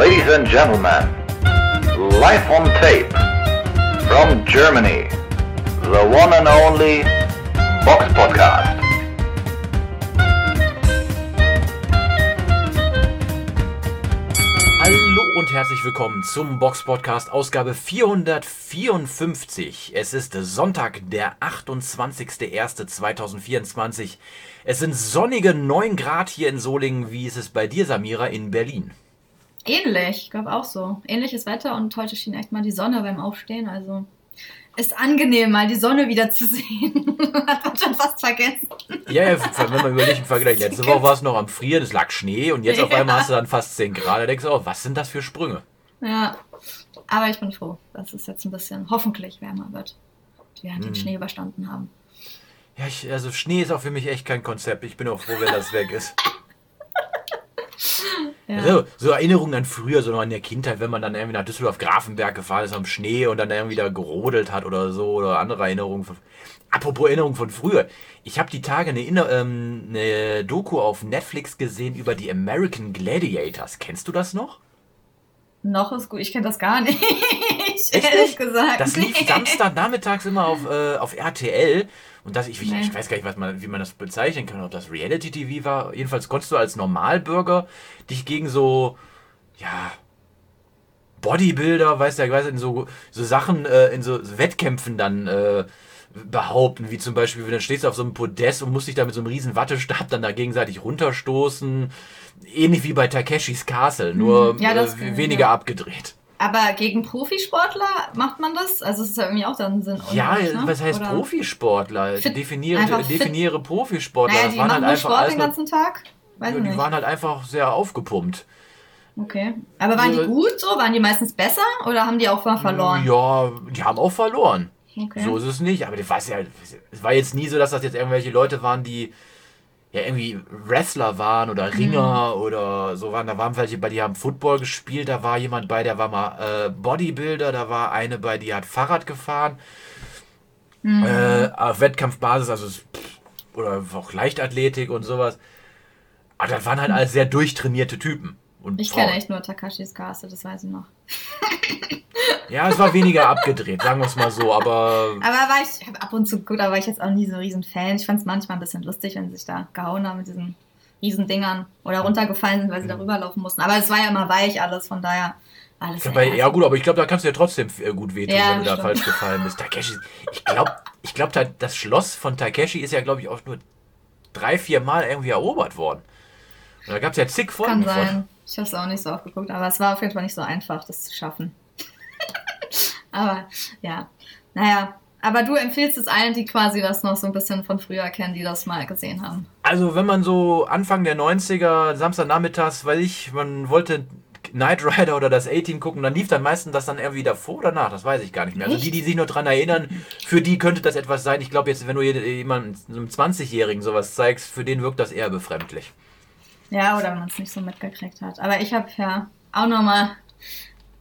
Ladies and gentlemen, live on tape from Germany, the one and only Box Podcast. Hallo und herzlich willkommen zum Box Podcast Ausgabe 454. Es ist Sonntag, der 28.01.2024. Es sind sonnige 9 Grad hier in Solingen. Wie ist es bei dir, Samira, in Berlin? Ähnlich, ich glaube auch so. Ähnliches Wetter und heute schien echt mal die Sonne beim Aufstehen. Also ist angenehm, mal die Sonne wieder zu sehen. Hat man schon fast vergessen. Ja, ja, wenn man überlegt, im Vergleich, letzte Woche war es noch am Frieren, es lag Schnee und jetzt auf Ja. einmal hast du dann fast 10 Grad. Da denkst du, oh, was sind das für Sprünge? Ja, aber ich bin froh, dass es jetzt ein bisschen hoffentlich wärmer wird. Wir halt den. Schnee überstanden haben. Ja, ich, also Schnee ist auch für mich echt kein Konzept. Ich bin auch froh, wenn das weg ist. Ja. So, so Erinnerungen an früher, so noch in der Kindheit, wenn man dann irgendwie nach Düsseldorf-Grafenberg gefahren ist am Schnee und dann irgendwie da gerodelt hat oder so oder andere Erinnerungen. Von, apropos Erinnerungen von früher. Ich habe die Tage eine, ähm, eine Doku auf Netflix gesehen über die American Gladiators. Kennst du das noch? Noch ist gut, ich kenne das gar nicht. Echt ehrlich nicht? gesagt. Das lief Nee. Samstagnachmittags immer auf, äh, auf RTL. Und das, ich, ich, weiß gar nicht, was man, wie man das bezeichnen kann, ob das Reality-TV war. Jedenfalls konntest du als Normalbürger dich gegen so, ja, Bodybuilder, weißt du, weißt du, in so, so Sachen, äh, in so Wettkämpfen dann äh, behaupten, wie zum Beispiel, wenn du stehst auf so einem Podest und musst dich da mit so einem riesen Wattestab dann da gegenseitig runterstoßen. Ähnlich wie bei Takeshis Castle, nur Mhm. Ja, äh, weniger ja. abgedreht. Aber gegen Profisportler macht man das? Also es ist ja irgendwie auch dann Sinn. Ja, ne? was heißt Oder- Profisportler? Fit- definiere, definiere Profisportler. Naja, das die waren machen halt einfach Sport den ganzen Tag? Weiß ja, die nicht. waren halt einfach sehr aufgepumpt. Okay. Aber waren Also- die gut so? Waren die meistens besser oder haben die auch mal verloren? Ja, die haben auch verloren. Okay. So ist es nicht. Aber das war's ja, es war jetzt nie so, dass das jetzt irgendwelche Leute waren, die ja irgendwie Wrestler waren oder Ringer Mhm. oder so waren. Da waren welche bei, die haben Football gespielt. Da war jemand bei, der war mal äh, Bodybuilder. Da war eine bei, die hat Fahrrad gefahren. Mhm. Äh, auf Wettkampfbasis, also oder auch Leichtathletik und sowas. Aber das waren halt alles sehr durchtrainierte Typen. Und Ich Frauen. kenne echt nur Takashis Castle, das weiß ich noch. Ja, es war weniger abgedreht, sagen wir es mal so, aber Aber war ich, ab und zu geguckt, aber war ich jetzt auch nie so ein riesen Fan. Ich fand es manchmal ein bisschen lustig, wenn sie sich da gehauen haben mit diesen riesen Dingern oder runtergefallen sind, weil sie da rüberlaufen mussten. Aber es war ja immer weich alles, von daher alles. bei, ja gut, aber ich glaube, da kannst du ja trotzdem äh, gut wehtun, Ja, wenn du da stimmt. falsch gefallen bist. Takeshi, ich glaube, ich glaub, da- das Schloss von Takeshi ist ja, glaube ich, auch nur drei, vier Mal irgendwie erobert worden. Und da gab es ja zig Kann Folgen von. Ich habe es auch nicht so oft geguckt, aber es war auf jeden Fall nicht so einfach, das zu schaffen. aber ja, naja. Aber du empfiehlst es allen, die quasi das noch so ein bisschen von früher kennen, die das mal gesehen haben. Also, wenn man so Anfang der 90er, Samstagnachmittags, weil ich, man wollte Knight Rider oder das A-Team gucken, dann lief dann meistens das dann irgendwie davor oder nach, das weiß ich gar nicht mehr. Also Echt? die, die sich noch dran erinnern, für die könnte das etwas sein. Ich glaube jetzt, wenn du jemandem, einem 20-Jährigen sowas zeigst, für den wirkt das eher befremdlich. Ja, oder wenn man es nicht so mitgekriegt hat. Aber ich habe ja auch nochmal,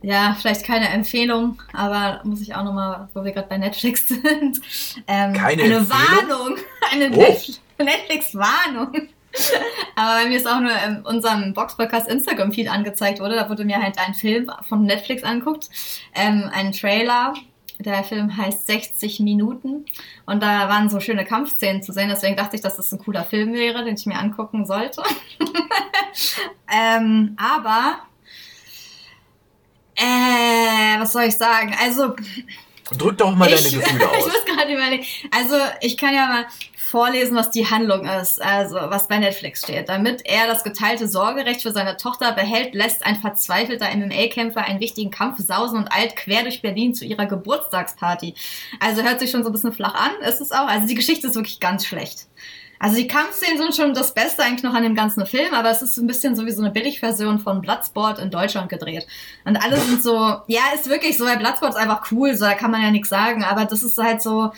ja, vielleicht keine Empfehlung, aber muss ich auch nochmal, wo wir gerade bei Netflix sind, ähm, Keine eine Empfehlung? Warnung, eine Oh. Netf- Netflix-Warnung. aber bei mir ist auch nur in unserem Box-Podcast Instagram-Feed angezeigt wurde, da wurde mir halt ein Film von Netflix angeguckt, ähm, ein Trailer. Der Film heißt 60 Minuten und da waren so schöne Kampfszenen zu sehen, deswegen dachte ich, dass das ein cooler Film wäre, den ich mir angucken sollte. ähm, aber, äh, was soll ich sagen? Also, Drück doch mal ich, deine Gefühle ich aus. muss gerade überlegen. Also, ich kann ja mal vorlesen, was die Handlung ist, also was bei Netflix steht. Damit er das geteilte Sorgerecht für seine Tochter behält, lässt ein verzweifelter MMA-Kämpfer einen wichtigen Kampf sausen und eilt quer durch Berlin zu ihrer Geburtstagsparty. Also hört sich schon so ein bisschen flach an, ist es auch. Also die Geschichte ist wirklich ganz schlecht. Also die Kampfszenen sind schon das Beste eigentlich noch an dem ganzen Film, aber es ist ein bisschen so wie so eine Billigversion von Bloodsport in Deutschland gedreht. Und alle sind so, ja, ist wirklich so, weil Bloodsport ist einfach cool, so da kann man ja nichts sagen, aber das ist halt so,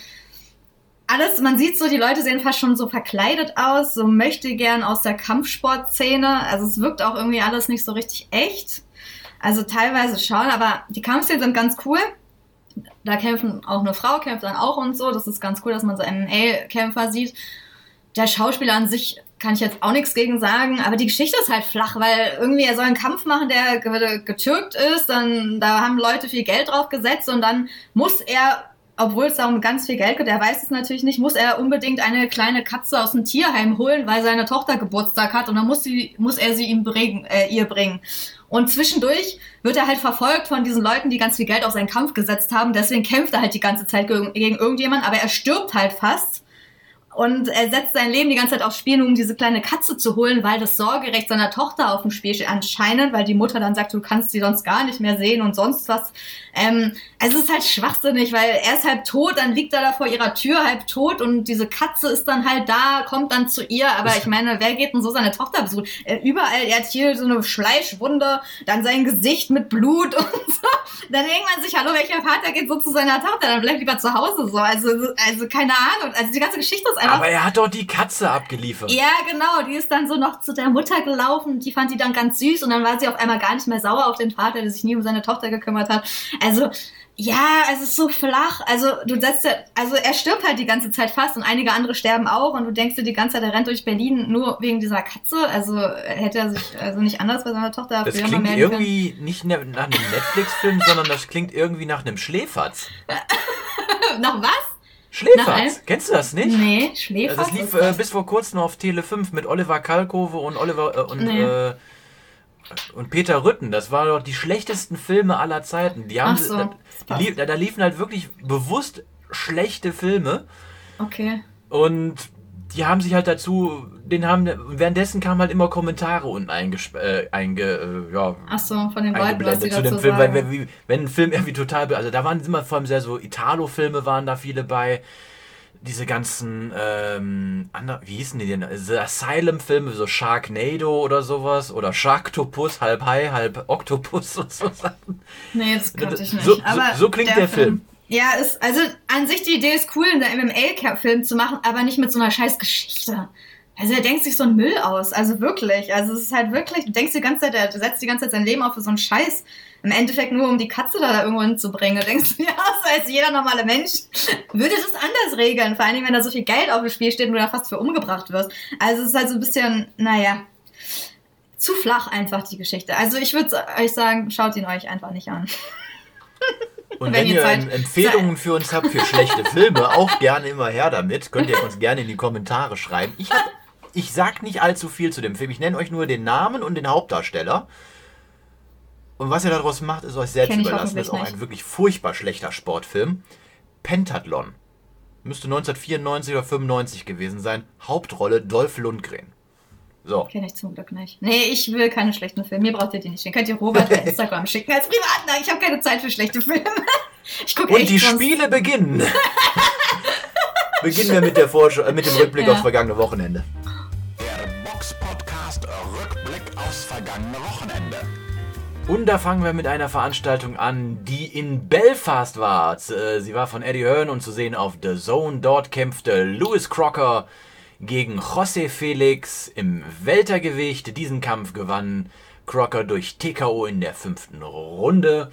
alles, man sieht so, die Leute sehen fast schon so verkleidet aus, so möchte gern aus der Kampfsportszene. Also es wirkt auch irgendwie alles nicht so richtig echt. Also teilweise schon, aber die Kampfszenen sind ganz cool. Da kämpfen auch eine Frau, kämpft dann auch und so. Das ist ganz cool, dass man so MMA-Kämpfer sieht. Der Schauspieler an sich kann ich jetzt auch nichts gegen sagen, aber die Geschichte ist halt flach, weil irgendwie er soll einen Kampf machen, der getürkt ist, dann da haben Leute viel Geld drauf gesetzt und dann muss er obwohl es darum ganz viel Geld geht, er weiß es natürlich nicht, muss er unbedingt eine kleine Katze aus dem Tierheim holen, weil seine Tochter Geburtstag hat und dann muss, sie, muss er sie ihm bringen, äh, ihr bringen. Und zwischendurch wird er halt verfolgt von diesen Leuten, die ganz viel Geld auf seinen Kampf gesetzt haben. Deswegen kämpft er halt die ganze Zeit gegen, gegen irgendjemand, aber er stirbt halt fast. Und er setzt sein Leben die ganze Zeit aufs Spiel, nur um diese kleine Katze zu holen, weil das Sorgerecht seiner Tochter auf dem Spiel steht. Anscheinend, weil die Mutter dann sagt, du kannst sie sonst gar nicht mehr sehen und sonst was. Ähm, also es ist halt schwachsinnig, weil er ist halb tot, dann liegt er da vor ihrer Tür halb tot und diese Katze ist dann halt da, kommt dann zu ihr. Aber ich meine, wer geht denn so seine Tochter besuchen? Äh, überall, er hat hier so eine Fleischwunde, dann sein Gesicht mit Blut und so. Dann denkt man sich, hallo, welcher Vater geht so zu seiner Tochter? Dann bleibt lieber zu Hause so. Also, also keine Ahnung. Also die ganze Geschichte ist einfach. Aber er hat doch die Katze abgeliefert. Ja, genau. Die ist dann so noch zu der Mutter gelaufen. Die fand die dann ganz süß und dann war sie auf einmal gar nicht mehr sauer auf den Vater, der sich nie um seine Tochter gekümmert hat. Also, ja, es ist so flach. Also du setzt ja, also er stirbt halt die ganze Zeit fast und einige andere sterben auch und du denkst dir die ganze Zeit, er rennt durch Berlin nur wegen dieser Katze. Also hätte er sich also nicht anders bei seiner Tochter. Das klingt irgendwie nicht nach einem Netflix-Film, sondern das klingt irgendwie nach einem Schläferz. nach was? Schläferz. Kennst du das nicht? Nee, Schläferz. Das lief äh, bis vor kurzem auf Tele 5 mit Oliver Kalkove und Oliver äh, und nee. äh, und Peter Rütten, das waren doch die schlechtesten Filme aller Zeiten. Die haben, so, da, die, da, liefen halt wirklich bewusst schlechte Filme. Okay. Und die haben sich halt dazu, den haben, währenddessen kamen halt immer Kommentare unten eingesp äh, einge, äh, ja, Ach so, von den Leuten, was zu dem Film, weil, wenn, ein Film irgendwie total, also da waren immer vor allem sehr so Italo-Filme waren da viele bei, diese ganzen, ähm, andere, wie hießen die denn? The Asylum-Filme, so Sharknado oder sowas. Oder Sharktopus, halb Hai, halb Oktopus und so Sachen. Nee, das könnte ich nicht. So, aber so, so klingt der, der Film. Film. Ja, ist, also an sich die Idee ist cool, einen MMA-Film zu machen, aber nicht mit so einer scheiß Geschichte. Also er denkt sich so einen Müll aus, also wirklich. Also es ist halt wirklich, du denkst die ganze Zeit, er setzt die ganze Zeit sein Leben auf für so einen Scheiß. Im Endeffekt nur, um die Katze da, da irgendwo hinzubringen. Du denkst, ja, das heißt, jeder normale Mensch würde das anders regeln. Vor allem, wenn da so viel Geld auf dem Spiel steht und du da fast für umgebracht wirst. Also es ist halt so ein bisschen, naja, zu flach einfach die Geschichte. Also ich würde euch sagen, schaut ihn euch einfach nicht an. Und wenn, wenn ihr Zeit Empfehlungen für uns habt für schlechte Filme, auch gerne immer her damit. Könnt ihr uns gerne in die Kommentare schreiben. Ich, hab, ich sag nicht allzu viel zu dem Film. Ich nenne euch nur den Namen und den Hauptdarsteller. Und was ihr daraus macht, ist euch selbst überlassen. Das ist auch ein wirklich furchtbar schlechter Sportfilm. Pentathlon. Müsste 1994 oder 95 gewesen sein. Hauptrolle Dolph Lundgren. So. Kenne ich zum Glück nicht. Nee, ich will keine schlechten Filme. Mir braucht ihr die nicht. Den könnt ihr Robert bei Instagram schicken als Privatner. Ich habe keine Zeit für schlechte Filme. Ich guck Und die Spiele beginnen. beginnen wir mit, der äh, mit dem Rückblick ja. aufs vergangene Wochenende. Der Box Podcast Rückblick aufs vergangene Wochenende. Und da fangen wir mit einer Veranstaltung an, die in Belfast war. Äh, sie war von Eddie Hearn und zu sehen auf The Zone. Dort kämpfte Lewis Crocker gegen José Felix im Weltergewicht. Diesen Kampf gewann Crocker durch TKO in der fünften Runde.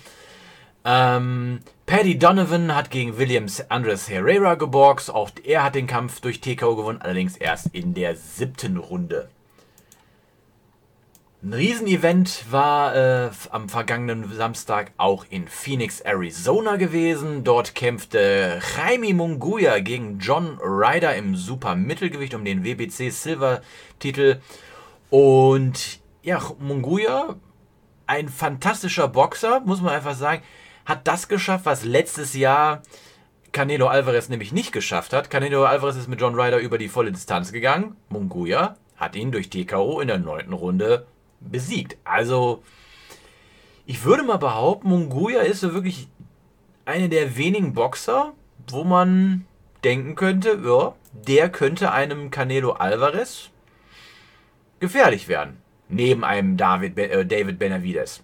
Ähm, Paddy Donovan hat gegen Williams Andres Herrera geboxt. Auch er hat den Kampf durch TKO gewonnen, allerdings erst in der siebten Runde. Ein Riesenevent war äh, am vergangenen Samstag auch in Phoenix, Arizona gewesen. Dort kämpfte Jaime Munguia gegen John Ryder im Super-Mittelgewicht um den WBC Silver-Titel. Und ja, Munguia, ein fantastischer Boxer, muss man einfach sagen, hat das geschafft, was letztes Jahr Canelo Alvarez nämlich nicht geschafft hat. Canelo Alvarez ist mit John Ryder über die volle Distanz gegangen. Munguia hat ihn durch TKO in der neunten Runde besiegt. Also, ich würde mal behaupten, Munguia ist so wirklich eine der wenigen Boxer, wo man denken könnte, ja, der könnte einem Canelo Alvarez gefährlich werden. Neben einem David, äh, David Benavides.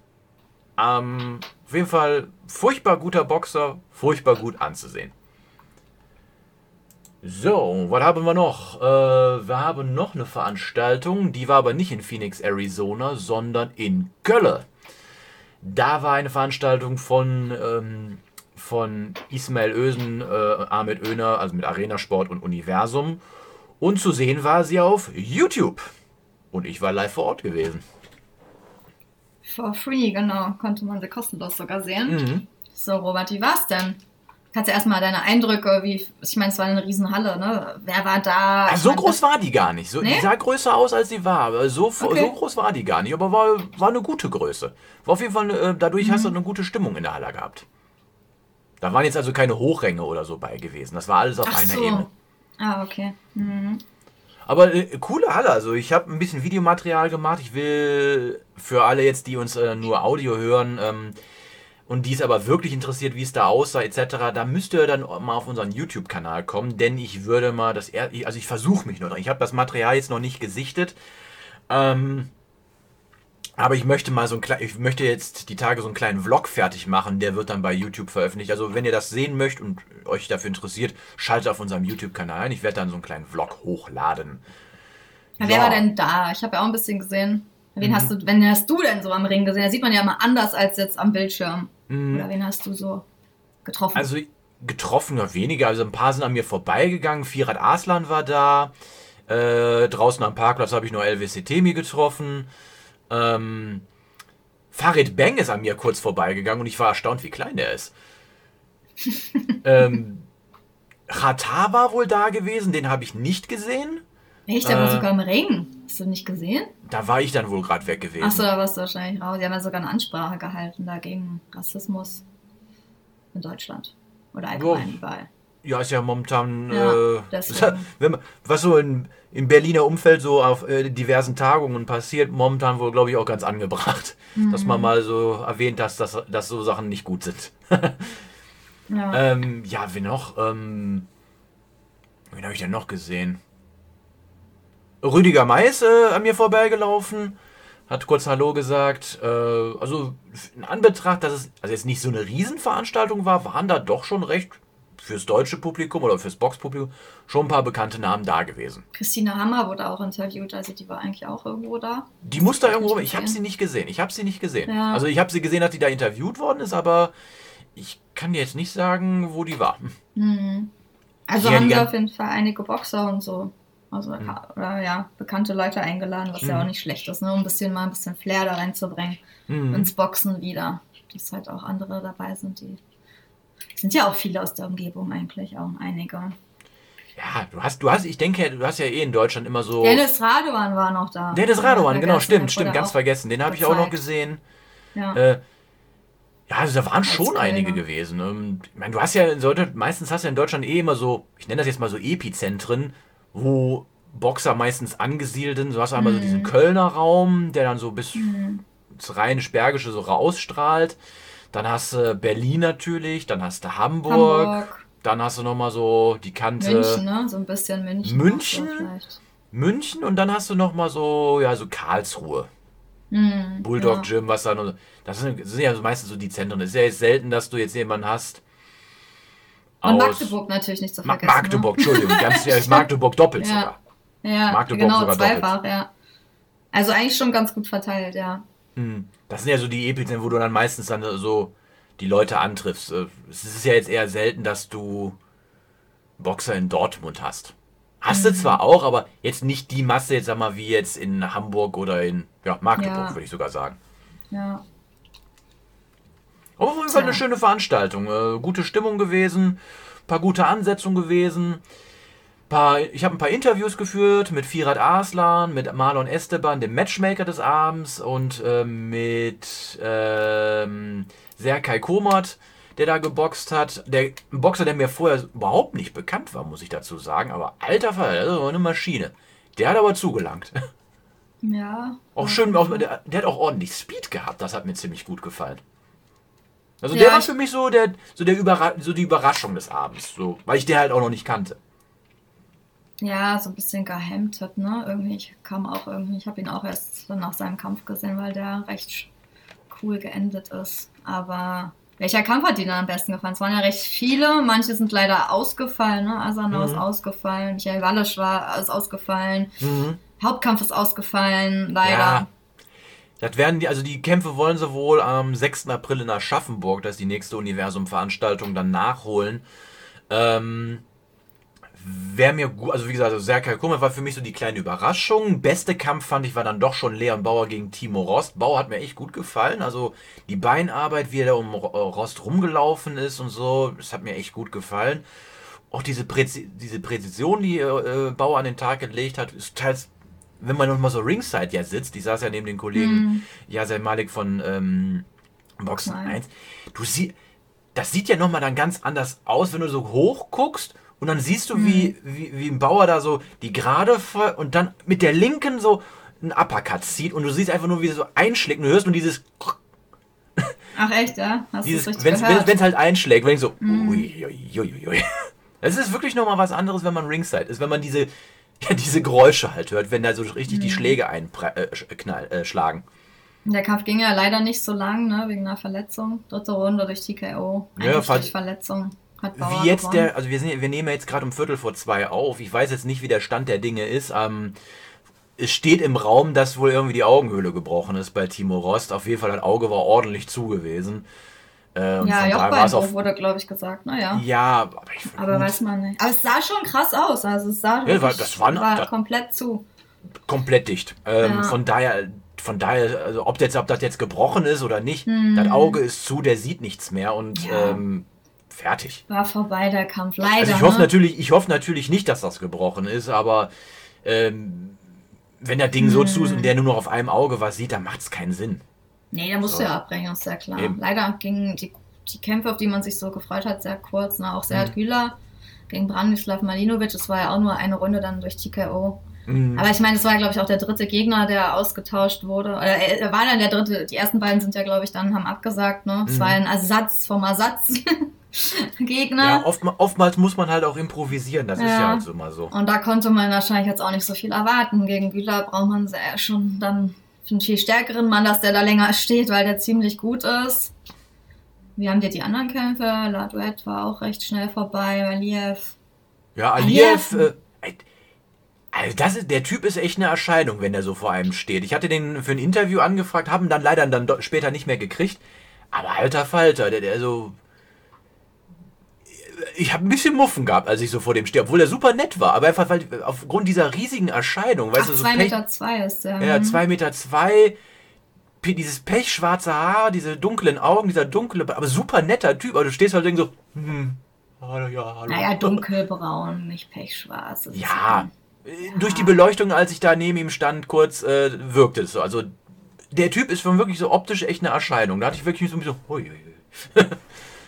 Ähm, auf jeden Fall furchtbar guter Boxer, furchtbar gut anzusehen. So, was haben wir noch? Äh, wir haben noch eine Veranstaltung, die war aber nicht in Phoenix, Arizona, sondern in Köln. Da war eine Veranstaltung von, ähm, von Ismail Ösen, äh, Ahmed Öner, also mit Arena Sport und Universum. Und zu sehen war sie auf YouTube. Und ich war live vor Ort gewesen. For free, genau. Konnte man sie kostenlos sogar sehen. Mhm. So, Robert, wie war's denn? Kannst du erstmal deine Eindrücke, wie, ich meine, es war eine Riesenhalle, ne? Wer war da? Ich so mein, groß war die gar nicht. So, Die Nee? sah größer aus, als sie war. aber So, Okay. so groß war die gar nicht, aber war, war eine gute Größe. War auf jeden Fall, äh, dadurch Mhm. hast du eine gute Stimmung in der Halle gehabt. Da waren jetzt also keine Hochränge oder so bei gewesen. Das war alles auf Ach einer so. Ebene. Ah, okay. Mhm. Aber äh, coole Halle. Also ich habe ein bisschen Videomaterial gemacht. Ich will für alle jetzt, die uns äh, nur Audio hören ähm, und die es aber wirklich interessiert, wie es da aussah etc., da müsst ihr dann mal auf unseren YouTube-Kanal kommen, denn ich würde mal das, er also ich versuche mich nur dran. Ich habe das Material jetzt noch nicht gesichtet. Ähm, aber ich möchte mal so ein ich möchte jetzt die Tage so einen kleinen Vlog fertig machen, der wird dann bei YouTube veröffentlicht. Also wenn ihr das sehen möchtet und euch dafür interessiert, schaltet auf unserem YouTube-Kanal ein. Ich werde dann so einen kleinen Vlog hochladen. Ja, wer war denn da? Ich habe ja auch ein bisschen gesehen. Wen Mhm. hast du, wenn hast du denn so am Ring gesehen? Da sieht man ja mal anders als jetzt am Bildschirm. Mhm. Oder wen hast du so getroffen? Also getroffen ja weniger. Also ein paar sind an mir vorbeigegangen. Firat Aslan war da. Äh, draußen am Parkplatz habe ich nur LWCT mir getroffen. Ähm, Farid Bang ist an mir kurz vorbeigegangen und ich war erstaunt, wie klein der ist. ähm, Chata war wohl da gewesen, den habe ich nicht gesehen. Echt, war äh, sogar im Ring. Hast du nicht gesehen? Da war ich dann wohl gerade weg gewesen. Achso, da warst du wahrscheinlich raus. Die haben ja sogar eine Ansprache gehalten dagegen Rassismus in Deutschland. Oder allgemein Oh. überall. Ja, ist ja momentan, Ja, äh, wenn man, was so in, im Berliner Umfeld so auf äh, diversen Tagungen passiert, momentan wohl, glaube ich, auch ganz angebracht. Dass Mhm. man mal so erwähnt, dass, dass, dass so Sachen nicht gut sind. Ja. ähm, ja, wen noch? Ähm, wen habe ich denn noch gesehen? Rüdiger Mais äh, an mir vorbeigelaufen, hat kurz Hallo gesagt. Äh, also in Anbetracht, dass es also jetzt nicht so eine Riesenveranstaltung war, waren da doch schon recht fürs deutsche Publikum oder fürs Boxpublikum schon ein paar bekannte Namen da gewesen. Christina Hammer wurde auch interviewt, also die war eigentlich auch irgendwo da. Die muss da irgendwo, ich habe sie nicht gesehen. Ich habe sie nicht gesehen. Ja. Also ich habe sie gesehen, dass die da interviewt worden ist, aber ich kann dir jetzt nicht sagen, wo die war. Mhm. Also Ja, haben die wir auf jeden Fall einige Boxer und so. Also Hm. oder, ja, bekannte Leute eingeladen, was ja Mhm. auch nicht schlecht ist, ne? um ein bisschen mal ein bisschen Flair da reinzubringen. Mhm. Ins Boxen wieder. Dass halt auch andere dabei sind, die. Sind ja auch viele aus der Umgebung eigentlich, auch einige. Ja, du hast, du hast, ich denke, du hast ja eh in Deutschland immer so. Dennis Radovan war noch da. Dennis Radovan, Ja, genau, stimmt, stimmt, ganz vergessen. Den habe ich auch noch gesehen. Ja. Äh, ja, also da waren schon Kölner. einige gewesen. Und, ich meine, du hast ja in Deutschland, meistens hast du ja in Deutschland eh immer so, ich nenne das jetzt mal so Epizentren, wo Boxer meistens angesiedelt sind. So hast du einmal so Mhm. diesen Kölner Raum, der dann so bis ins Rheinisch-Bergische so rausstrahlt. Dann hast du Berlin natürlich, dann hast du Hamburg, Hamburg, dann hast du nochmal so die Kante München, ne? So ein bisschen München. München? So. München und dann hast du nochmal so, ja, so Karlsruhe. Mhm, Bulldog ja. Gym, was dann. Das sind, das sind ja meistens so die Zentren. Es ist ja jetzt selten, dass du jetzt jemanden hast. Und Magdeburg natürlich nicht zu vergessen. Magdeburg, Entschuldigung, ganz ja, Magdeburg doppelt Ja. sogar. Ne? Ja, Magdeburg genau, sogar doppelt. zweifach, ja. Also eigentlich schon ganz gut verteilt, ja. Hm. Das sind ja so die Epizentren, wo du dann meistens dann so die Leute antriffst. Äh, Es ist ja jetzt eher selten, dass du Boxer in Dortmund hast. Hast Mhm. du zwar auch, aber jetzt nicht die Masse, jetzt sag mal, wie jetzt in Hamburg oder in ja, Magdeburg, Ja. würde ich sogar sagen. Ja. Aber auf jeden Fall eine schöne Veranstaltung. Äh, gute Stimmung gewesen, paar gute Ansetzungen gewesen. Paar, ich habe ein paar Interviews geführt mit Firat Arslan, mit Marlon Esteban, dem Matchmaker des Abends, und äh, mit ähm, Serkay Komert, der da geboxt hat. Der ein Boxer, der mir vorher überhaupt nicht bekannt war, muss ich dazu sagen. Aber alter Fall, das ist eine Maschine. Der hat aber zugelangt. Ja. Auch schön, auch, der, der hat auch ordentlich Speed gehabt. Das hat mir ziemlich gut gefallen. Also Ja, der war für mich so der, so der Überra so die Überraschung des Abends, so, weil ich den halt auch noch nicht kannte. Ja, so ein bisschen gehemmt, ne? Irgendwie ich kam auch irgendwie, ich habe ihn auch erst nach seinem Kampf gesehen, weil der recht cool geendet ist. Aber welcher Kampf hat dir dann am besten gefallen? Es waren ja recht viele, manche sind leider ausgefallen, ne? Asano ist Mhm. ausgefallen, Michael Wallisch war ist ausgefallen, Hauptkampf ist ausgefallen, leider. Ja. Das werden die, also die Kämpfe wollen sie wohl am 6. April in Aschaffenburg, das ist die nächste Universum-Veranstaltung, dann nachholen. Ähm, Wäre mir gut, also wie gesagt, also Serkan Kummer war für mich so die kleine Überraschung. Beste Kampf fand ich war dann doch schon Leon Bauer gegen Timo Rost. Bauer hat mir echt gut gefallen. Also die Beinarbeit, wie er da um äh, Rost rumgelaufen ist und so, das hat mir echt gut gefallen. Auch diese, Präzi diese Präzision, die äh, Bauer an den Tag gelegt hat, ist teils, wenn man noch mal so ringside ja sitzt, ich saß ja neben den Kollegen Yasser Malik von ähm, Boxen Nein. 1, du siehst, das sieht ja nochmal dann ganz anders aus, wenn du so hoch guckst und dann siehst du, wie, wie, wie ein Bauer da so die gerade voll und dann mit der linken so einen Uppercut zieht und du siehst einfach nur, wie er so einschlägt und du hörst nur dieses, Ach echt, ja? Hast dieses richtig wenn es gehört? halt einschlägt, wenn ich so, ui, ui, ui, ui. Das ist wirklich nochmal was anderes, wenn man Ringside ist, wenn man diese, diese Geräusche halt hört, wenn da so richtig die Schläge einschlagen. Äh, äh, schlagen. Der Kampf ging ja leider nicht so lang, ne, wegen einer Verletzung. Dritte Runde durch TKO. Ja, Eigentlich fast- durch Verletzung. Hat Bauer Wie jetzt gewonnen. der, also wir, sind, wir nehmen ja jetzt gerade um Viertel vor zwei auf. Ich weiß jetzt nicht, wie der Stand der Dinge ist. Ähm, es steht im Raum, dass wohl irgendwie die Augenhöhle gebrochen ist bei Timo Rost. Auf jeden Fall, das Auge war ordentlich zu gewesen. Äh, und Ja, Jochbeinbruch wurde, glaube ich, gesagt. Naja. Ja, aber ich Aber gut, weiß man nicht. Aber es sah schon krass aus. Also es sah Ja, war- wirklich- das war war das- komplett zu. komplett dicht. Ähm, Ja. Von daher, von daher, also ob, jetzt, ob das jetzt gebrochen ist oder nicht, Hm. das Auge ist zu, der sieht nichts mehr und Ja. ähm, fertig. War vorbei der Kampf. Leider. Also ich hoffe ne? natürlich, ich hoffe natürlich nicht, dass das gebrochen ist, aber ähm, wenn der Ding so Hm. zu ist und der nur noch auf einem Auge was sieht, dann macht es keinen Sinn. Nee, der musste So. ja abbrechen, ist ja klar. Eben. Leider gingen die, die Kämpfe, auf die man sich so gefreut hat, sehr kurz. Ne? Auch Serhat Mhm. Güler gegen Branislav Malinovic. Das war ja auch nur eine Runde dann durch TKO. Mhm. Aber ich meine, es war, glaube ich, auch der dritte Gegner, der ausgetauscht wurde. Oder er, er war dann der dritte. Die ersten beiden sind ja, glaube ich, dann haben abgesagt. Ne? Es Mhm. war ein Ersatz vom Ersatzgegner. ja, oft, oftmals muss man halt auch improvisieren, das ist Ja. ja halt so mal so. Und da konnte man wahrscheinlich jetzt auch nicht so viel erwarten. Gegen Güler braucht man schon dann einen viel stärkeren Mann, dass der da länger steht, weil der ziemlich gut ist. Wie haben dir die anderen Kämpfe? Ladouet war auch recht schnell vorbei, Valiev. Ja, Aliyev. Aliyev, äh, also das ist, der Typ ist echt eine Erscheinung, wenn der so vor einem steht. Ich hatte den für ein Interview angefragt, haben dann leider dann später nicht mehr gekriegt. Aber alter Falter, der, der so. Ich habe ein bisschen Muffen gehabt, als ich so vor dem stehe, obwohl er super nett war. Aber einfach weil aufgrund dieser riesigen Erscheinung, weißt Ach, du, so 2 Pech- Meter zwei ist der. ja, hm. 2 Meter zwei, dieses pechschwarze Haar, diese dunklen Augen, dieser dunkle, aber super netter Typ. Aber du stehst halt und denkst so, hm, hallo, ja, hallo. Naja, dunkelbraun, nicht pechschwarz. Ja, äh, durch die Beleuchtung, als ich da neben ihm stand, kurz äh, wirkte es so. Also der Typ ist schon wirklich so optisch echt eine Erscheinung. Da hatte ich wirklich so ein bisschen hui, hui.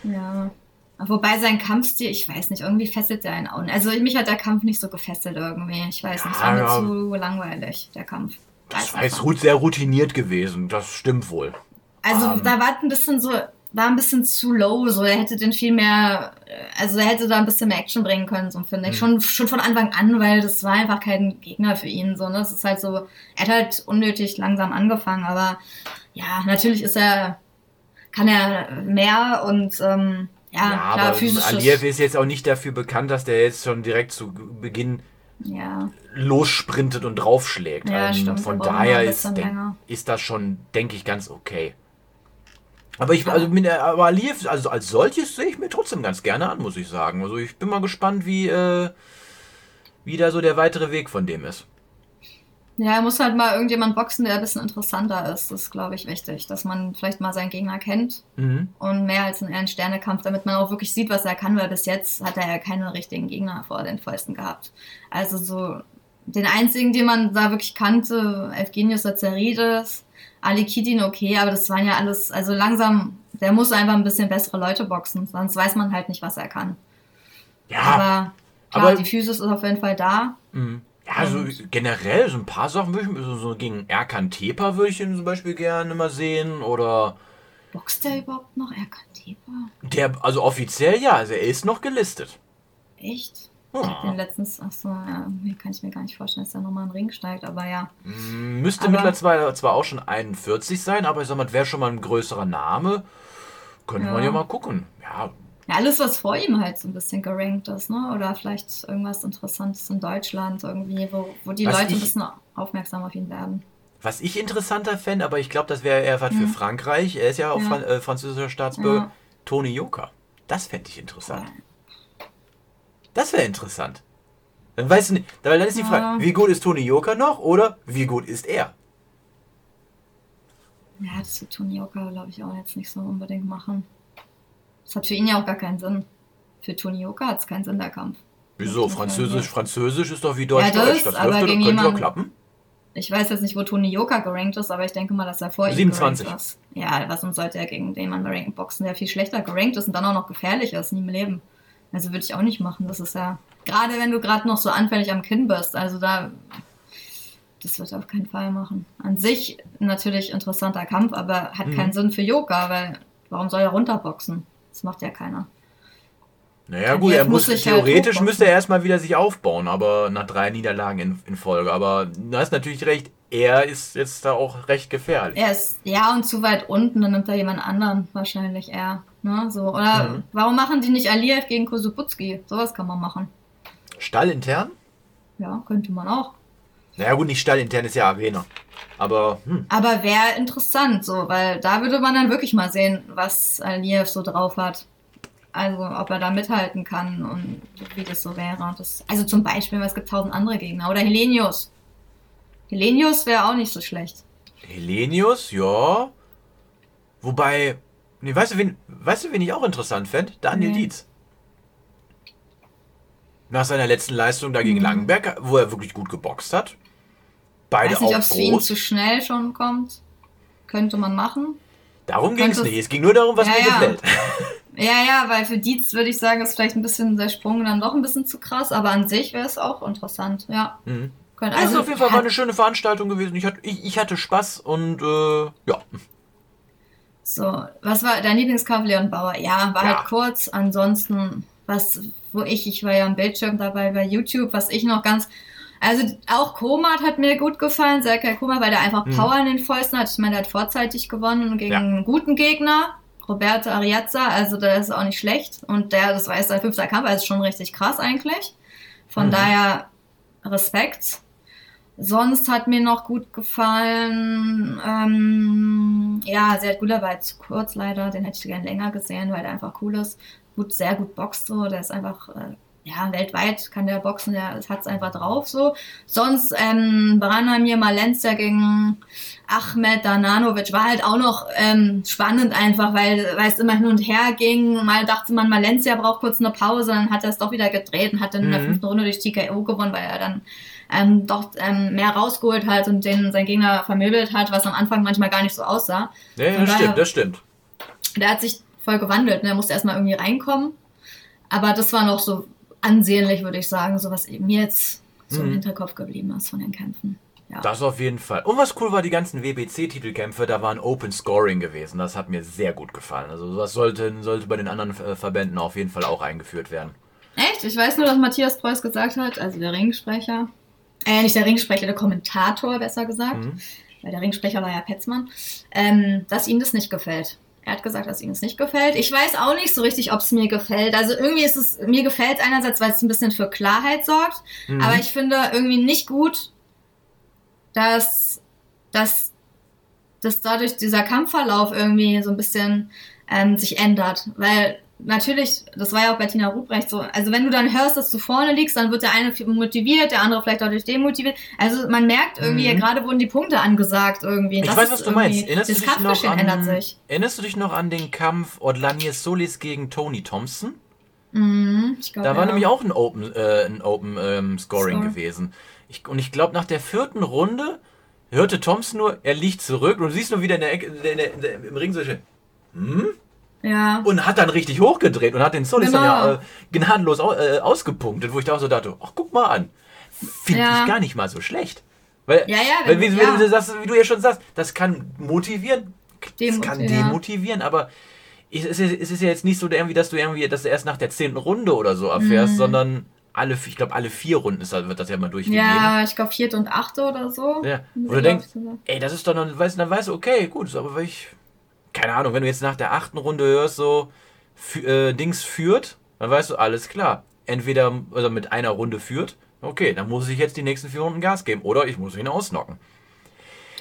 Ja. Wobei sein Kampfstil, ich weiß nicht, irgendwie fesselt der einen auch. nicht. Also mich hat der Kampf nicht so gefesselt irgendwie. Ich weiß nicht, es war mir ja. zu langweilig, der Kampf. Das Weiß war jetzt sehr routiniert gewesen. Das stimmt wohl. Also Ähm. da war ein bisschen so, war ein bisschen zu low, so er hätte den viel mehr, also er hätte da ein bisschen mehr Action bringen können, so finde ich. Mhm. Schon, schon von Anfang an, weil das war einfach kein Gegner für ihn, so, ne? Es ist halt so, er hat halt unnötig langsam angefangen, aber ja, natürlich ist er, kann er mehr und ähm, ja, Ja, klar, aber. Aliyev ist jetzt auch nicht dafür bekannt, dass der jetzt schon direkt zu Beginn ja, lossprintet und draufschlägt. Ja, stimmt, von daher ist, denk, ist das schon, denke ich, ganz okay. Aber ich, also mit aber Aliyev, also als solches sehe ich mir trotzdem ganz gerne an, muss ich sagen. Also ich bin mal gespannt, wie, äh, wie da so der weitere Weg von dem ist. Ja, er muss halt mal irgendjemand boxen, der ein bisschen interessanter ist. Das ist, glaube ich, wichtig, dass man vielleicht mal seinen Gegner kennt Mhm. und mehr als in einen Sternekampf, damit man auch wirklich sieht, was er kann, weil bis jetzt hat er ja keine richtigen Gegner vor den Fäusten gehabt. Also so den einzigen, den man da wirklich kannte, Evgenius Zazaridis, Ali Kidin, okay, aber das waren ja alles, also langsam, der muss einfach ein bisschen bessere Leute boxen, sonst weiß man halt nicht, was er kann. Ja, aber klar, aber- die Physis ist auf jeden Fall da. mhm. Ja so Und- generell, so ein paar Sachen würde ich so, so gegen Erkan Tepa würde ich ihn zum Beispiel gerne mal sehen. Oder Boxt der überhaupt noch? Er kann Tepa? der, also offiziell ja, also er ist noch gelistet. Echt? Ich hab den letztens, achso, ja, kann ich mir gar nicht vorstellen, dass der nochmal in den Ring steigt, aber ja. Mm, Müsste Aber- mittlerweile zwar auch schon 41 sein, aber ich sag mal, wäre schon mal ein größerer Name. Könnte Ja. man ja mal gucken. Ja, Ja, alles, was vor ihm halt so ein bisschen gerankt ist, ne? Oder vielleicht irgendwas Interessantes in Deutschland irgendwie, wo, wo die Was Leute ein ich- bisschen aufmerksam auf ihn werden. was ich interessanter fände, aber ich glaube, das wäre eher was für Mhm. Frankreich. Er ist ja auch Ja. Fran äh, französischer Staatsbürger. Ja. Tony Joker. Das fände ich interessant. Das wäre interessant. Dann weißt du nicht, weil dann ist die Frage, Ja. wie gut ist Toni Joker noch oder wie gut ist er? Ja, das wird Toni Oka, glaube ich, auch jetzt nicht so unbedingt machen. Das hat für ihn ja auch gar keinen Sinn. Für Toni Oka hat es keinen Sinn, der Kampf. Wieso? Französisch. Französisch ist doch wie Deutsch, Ja, Deutsch. das, aber dürfte, gegen könnte doch klappen. Ich weiß jetzt nicht, wo Toni Joka gerankt ist, aber ich denke mal, dass er vor ihm 27. gerankt ist. Ja, was sonst sollte er gegen den Mann ranken boxen, der viel schlechter gerankt ist und dann auch noch gefährlich ist, nie im Leben. Also würde ich auch nicht machen. Das ist ja, gerade wenn du gerade noch so anfällig am Kinn bist, also da, das wird er auf keinen Fall machen. An sich natürlich interessanter Kampf, aber hat Mhm. keinen Sinn für Joka, weil warum soll er runterboxen? Das macht ja keiner. Naja gut, er muss, muss halt theoretisch hochboxen. müsste er erstmal wieder sich aufbauen, aber nach drei Niederlagen in, in Folge. Aber du hast natürlich recht, er ist jetzt da auch recht gefährlich. Er ist ja und zu weit unten, dann nimmt er jemand anderen wahrscheinlich eher. Ne? So, oder Mhm. warum machen die nicht Aliyev gegen Kosubutski? Sowas kann man machen. Stallintern? Ja, könnte man auch. Naja gut, nicht Stallintern ist ja Arena. Aber hm, Aber wäre interessant, so, weil da würde man dann wirklich mal sehen, was Aliyev so drauf hat. Also, ob er da mithalten kann und wie das so wäre. Das, also zum Beispiel, weil es gibt tausend andere Gegner. Oder Helenius. Helenius wäre auch nicht so schlecht. Helenius, ja. Wobei, nee, weißt du, wen, weißt du, wen ich auch interessant fände? Daniel Nee. Dietz. Nach seiner letzten Leistung da gegen Mhm. Langenberg, wo er wirklich gut geboxt hat. Beide Weiß nicht, ob auch es für ihn zu schnell schon kommt. Könnte man machen. Darum ging es nicht. Es ging nur darum, was Ja, mir ja. gefällt. Ja, ja, weil für Dietz würde ich sagen, ist vielleicht ein bisschen der Sprung dann doch ein bisschen zu krass, aber an sich wäre es auch interessant, ja. Mhm. Also, also auf jeden Fall war eine schöne Veranstaltung gewesen. Ich hatte, ich, ich hatte Spaß und äh, ja. So, was war dein Lieblingskampf, Leon Bauer? Ja, war Ja. halt kurz. Ansonsten, was, wo ich, ich war ja am Bildschirm dabei bei YouTube, was ich noch ganz, also auch Komat hat mir gut gefallen, Sergei Komat, weil der einfach Mhm. Power in den Fäusten hat. Ich meine, der hat vorzeitig gewonnen gegen Ja. einen guten Gegner, Roberto Ariazza, also der ist auch nicht schlecht. Und der, das war jetzt sein fünfter Kampf, also schon richtig krass eigentlich. Von Mhm. daher Respekt. Sonst hat mir noch gut gefallen, ähm, ja, Seat Gula war jetzt zu kurz leider, den hätte ich gern länger gesehen, weil der einfach cool ist. Gut, sehr gut boxt so, der ist einfach, äh, ja, weltweit kann der boxen, der hat es einfach drauf so. Sonst, ähm, Branimir Malencia gegen Ahmed Dananovic war halt auch noch ähm, spannend einfach, weil, es immer hin und her ging. Mal dachte man, Malencia braucht kurz eine Pause, dann hat er es doch wieder gedreht und hat dann in der Mhm. fünften Runde durch TKO gewonnen, weil er dann ähm, doch ähm, mehr rausgeholt hat und den sein Gegner vermöbelt hat, was am Anfang manchmal gar nicht so aussah. Von das daher- stimmt, das stimmt. Der hat sich voll gewandelt, ne? er musste erstmal irgendwie reinkommen. Aber das war noch so ansehnlich, würde ich sagen, so was mir jetzt so im Mhm. Hinterkopf geblieben ist von den Kämpfen. Ja. Das auf jeden Fall. Und was cool war, die ganzen WBC-Titelkämpfe, da waren Open Scoring gewesen. Das hat mir sehr gut gefallen. Also sowas sollte, sollte bei den anderen äh, Verbänden auf jeden Fall auch eingeführt werden. Echt? Ich weiß nur, dass Matthias Preuß gesagt hat, also der Ringsprecher, äh, nicht der Ringsprecher, der Kommentator, besser gesagt, Mhm. weil der Ringsprecher war ja Petzmann, ähm, dass ihm das nicht gefällt. Er hat gesagt, dass ihm das nicht gefällt. Ich weiß auch nicht so richtig, ob es mir gefällt. Also irgendwie ist es, mir gefällt einerseits, weil es ein bisschen für Klarheit sorgt, Mhm. aber ich finde irgendwie nicht gut, dass, dass, dass dadurch dieser Kampfverlauf irgendwie so ein bisschen ähm, sich ändert. Weil natürlich, das war ja auch bei Tina Ruprecht so, also wenn du dann hörst, dass du vorne liegst, dann wird der eine motiviert, der andere vielleicht dadurch demotiviert. Also man merkt irgendwie, Mhm. gerade wurden die Punkte angesagt irgendwie. Ich Das weiß, ist was du meinst. Erinnerst du, Das dich noch Kampfgeschehen an, ändert sich. erinnerst du dich noch an den Kampf Odlanier Solis gegen Tony Thompson? Mhm, ich glaub, Da war ja. nämlich auch ein Open, äh, ein Open ähm, Scoring Score. gewesen. Ich, und ich glaube, nach der vierten Runde hörte Thompson nur, er liegt zurück und du siehst nur wieder in der Ecke, in der, in der, im Ring so schön, Ja. und hat dann richtig hochgedreht und hat den Solis dann Genau. ja äh, gnadenlos au, äh, ausgepunktet, wo ich da auch so dachte, ach guck mal an, finde Ja. ich gar nicht mal so schlecht. Weil, Ja, ja, weil wenn- wie, ja. wie, du sagst, wie du ja schon sagst, das kann motivieren, das kann Demotivieren. aber es ist, ja- es ist ja jetzt nicht so irgendwie, dass du irgendwie, dass du erst nach der zehnten Runde oder so erfährst, Mhm. sondern alle, ich glaube, alle vier Runden ist, wird das ja mal durchgegeben. Ja, ich glaube vierte und achte oder so. Ja, wo du denkst, ey, das ist doch dann, dann weißt du, okay, gut, aber weil ich, keine Ahnung, wenn du jetzt nach der achten Runde hörst, so, äh, Dings führt, dann weißt du, alles klar. Entweder also mit einer Runde führt, okay, dann muss ich jetzt die nächsten vier Runden Gas geben oder ich muss ihn ausnocken.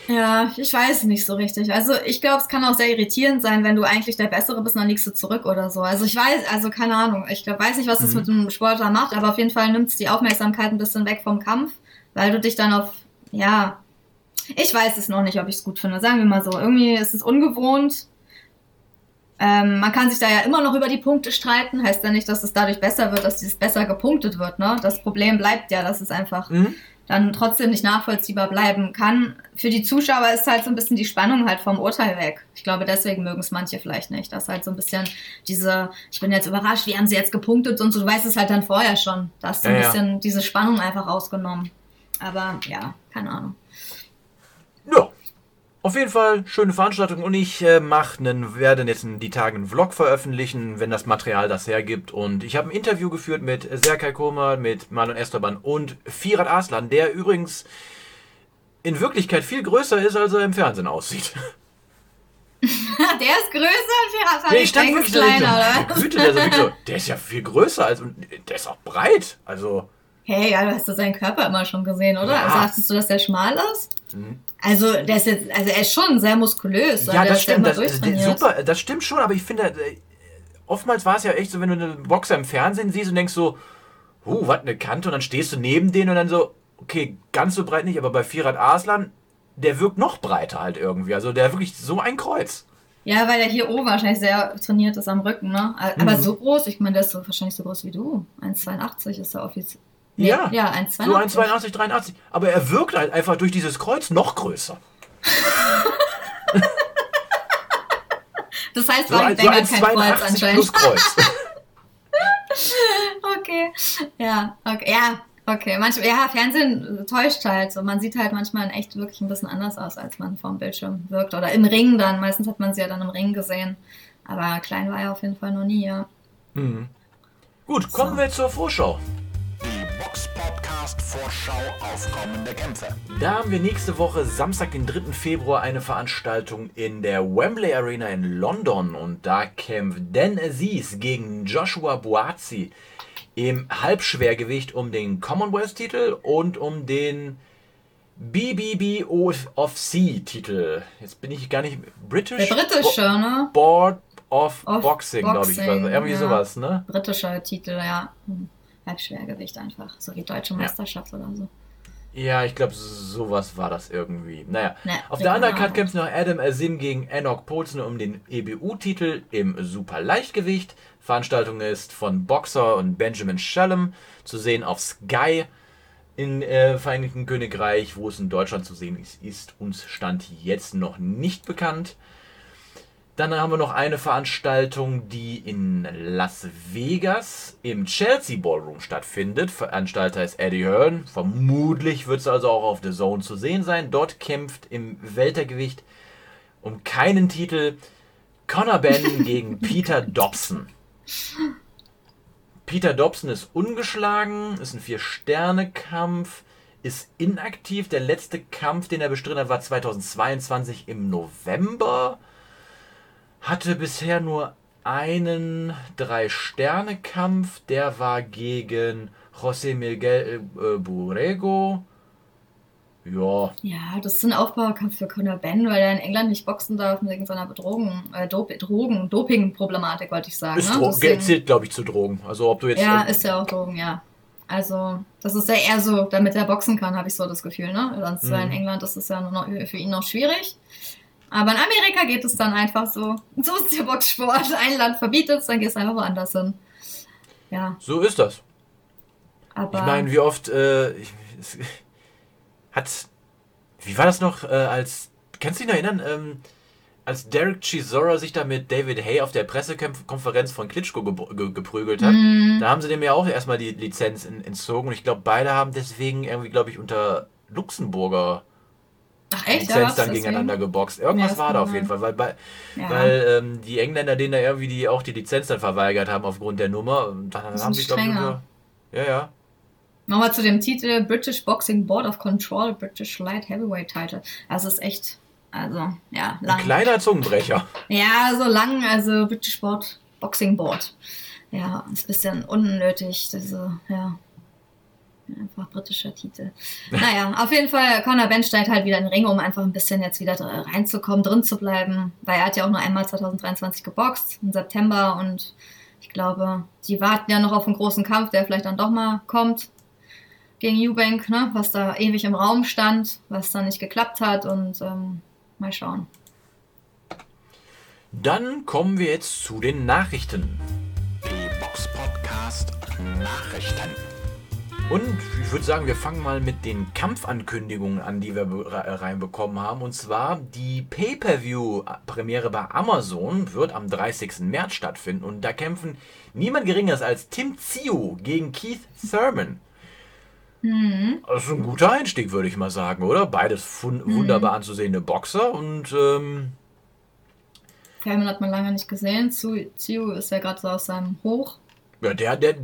Ja, ich weiß nicht so richtig. Also ich glaube, es kann auch sehr irritierend sein, wenn du eigentlich der Bessere bist und dann liegst du zurück oder so. Also ich weiß, also keine Ahnung. Ich glaube, weiß nicht, was das Mhm. mit dem Sportler macht, aber auf jeden Fall nimmt es die Aufmerksamkeit ein bisschen weg vom Kampf, weil du dich dann auf, ja, ich weiß es noch nicht, ob ich es gut finde. Sagen wir mal so. Irgendwie ist es ungewohnt. Ähm, man kann sich da ja immer noch über die Punkte streiten. Heißt ja nicht, dass es dadurch besser wird, dass es besser gepunktet wird. Ne? Das Problem bleibt ja, dass es einfach Mhm. dann trotzdem nicht nachvollziehbar bleiben kann. Für die Zuschauer ist halt so ein bisschen die Spannung halt vom Urteil weg. Ich glaube, deswegen mögen es manche vielleicht nicht. Das ist halt so ein bisschen diese, ich bin jetzt überrascht, wie haben sie jetzt gepunktet und so, du weißt es halt dann vorher schon. Da hast du ein Ja, ja. bisschen diese Spannung einfach rausgenommen. Aber ja, keine Ahnung. Auf jeden Fall schöne Veranstaltung und ich äh, mach einen, werde jetzt in die Tage einen Vlog veröffentlichen, wenn das Material das hergibt. Und ich habe ein Interview geführt mit Serkay Koma, mit Marlon Esteban und Firat Aslan, der übrigens in Wirklichkeit viel größer ist, als er im Fernsehen aussieht. der ist größer, Pirat Nee, ich stand wirklich kleiner, oder? Güte, der, ist wirklich so, der ist ja viel größer als und der ist auch breit. Also, Hey, ja, du hast doch seinen Körper immer schon gesehen, oder? Ja. Also dachtest du, dass der schmal ist? Mhm. Also, der ist jetzt, also er ist schon sehr muskulös. ja, das stimmt. Das, super, das stimmt schon, aber ich finde, äh, oftmals war es ja echt so, wenn du einen Boxer im Fernsehen siehst und denkst so, huh, was eine Kante und dann stehst du neben denen und dann so, okay, ganz so breit nicht, aber bei Firat Aslan, der wirkt noch breiter halt irgendwie. Also der wirklich so ein Kreuz. Ja, weil er hier oben wahrscheinlich sehr trainiert ist am Rücken, ne? Aber Mhm. so groß, ich meine, der ist so wahrscheinlich so groß wie du. 1,82 ist er offiziell. Ja. Ja, 1,82. So 1,82, 83. Aber er wirkt halt einfach durch dieses Kreuz noch größer. Das heißt, So, war ein, so kein Kreuz 1,82 anscheinend. plus Kreuz. Okay. Ja, okay. Ja, okay. Manchmal, ja, Fernsehen täuscht halt. So, man sieht halt manchmal in echt wirklich ein bisschen anders aus, als man vorm Bildschirm wirkt. Oder im Ring dann. Meistens hat man sie ja dann im Ring gesehen. Aber klein war er auf jeden Fall noch nie, ja. Mhm. Gut, kommen So. wir zur Vorschau. Vorschau auf kommende Kämpfe. Da haben wir nächste Woche, Samstag, den 3. Februar, eine Veranstaltung in der Wembley Arena in London. Und da kämpft Dan Aziz gegen Joshua Buazzi im Halbschwergewicht um den Commonwealth-Titel und um den BBB of C-Titel. Jetzt bin ich gar nicht. British? Der britische, ne? Board of, Of Boxing, glaube ich. Boxing, Irgendwie ja. sowas, ne? Britischer Titel, ja. Hm. Halbschwergewicht einfach. So wie Deutsche Meisterschaft oder so. Ja, ich glaube, sowas war das irgendwie. Naja, Ne, auf der anderen. Karte kämpft noch Adam Azim gegen Enoch Polson um den EBU-Titel im Superleichtgewicht. Veranstaltung ist von Boxer und Benjamin Shalom zu sehen auf Sky in äh, Vereinigten Königreich. Wo es in Deutschland zu sehen ist, ist uns Stand jetzt noch nicht bekannt. Dann haben wir noch eine Veranstaltung, die in Las Vegas im Chelsea Ballroom stattfindet. Veranstalter ist Eddie Hearn. Vermutlich wird es also auch auf The Zone zu sehen sein. Dort kämpft im Weltergewicht um keinen Titel Conor Benn gegen Peter Dobson. Peter Dobson ist ungeschlagen, ist ein Vier-Sterne-Kampf, ist inaktiv. Der letzte Kampf, den er bestritten hat, war 2022 im November hatte bisher nur einen Drei-Sterne-Kampf. Der war gegen José Miguel äh, Burego. Ja, Ja, das ist ein Aufbaukampf für Conor Ben, weil er in England nicht boxen darf wegen seiner Bedrohung, äh, Dop Drogen, Doping-Problematik, wollte ich sagen. ist ne? Deswegen- zählt, glaube ich, zu Drogen. Also ob du jetzt. Ja, ist ja auch Drogen, ja. Also, das ist ja eher so, damit er boxen kann, habe ich so das Gefühl, ne? Sonst Mhm. in England ist es ja noch, für ihn noch schwierig. Aber in Amerika geht es dann einfach so. So ist der Boxsport. Ein Land verbietet es, dann gehst du einfach woanders hin. Ja, so ist das. aber. Ich meine, wie oft äh, ich, es, hat. Wie war das noch, äh, als. Kannst du dich noch erinnern, ähm, als Derek Chisora sich da mit David Hay auf der Pressekonferenz von Klitschko ge ge geprügelt hat? Mhm. Da haben sie dem ja auch erstmal die Lizenz in, entzogen und ich glaube, beide haben deswegen irgendwie, glaube ich, unter Luxemburger Ach echt? Lizenz dann gegeneinander geboxt. Irgendwas Ja, das war da auf jeden Fall, weil, bei, Ja. weil ähm, die Engländer denen da irgendwie die, auch die Lizenz dann verweigert haben aufgrund der Nummer. Und dann Die haben sie, glaube ich, ja, ja. Nochmal zu dem Titel British Boxing Board of Control, British Light Heavyweight Title. Also ist echt, also ja, Ein lang. kleiner Zungenbrecher. Ja, so lang, also British Board, Boxing Board. Ja, ist ein bisschen unnötig, diese, ja. Einfach britischer Titel. Naja, auf jeden Fall, Conor Ben steigt halt wieder in den Ring, um einfach ein bisschen jetzt wieder reinzukommen, drin zu bleiben. Weil er hat ja auch nur einmal 2023 geboxt, im September. Und ich glaube, die warten ja noch auf einen großen Kampf, der vielleicht dann doch mal kommt gegen Eubank, ne? was da ewig im Raum stand, was dann nicht geklappt hat. Und ähm, mal schauen. Dann kommen wir jetzt zu den Nachrichten. Die Box Podcast Nachrichten. Und ich würde sagen, wir fangen mal mit den Kampfankündigungen an, die wir be- re- reinbekommen haben. Und zwar die Pay-Per-View-Premiere bei Amazon wird am 30. März stattfinden. Und da kämpfen niemand Geringeres als Tim Zio gegen Keith Thurman. Das ist ein guter Einstieg, würde ich mal sagen, oder? Beides fun- wunderbar anzusehende Boxer. Und ähm, Thurman hat man lange nicht gesehen. Ziu ist ja gerade so aus seinem Hoch. Ja, der, der,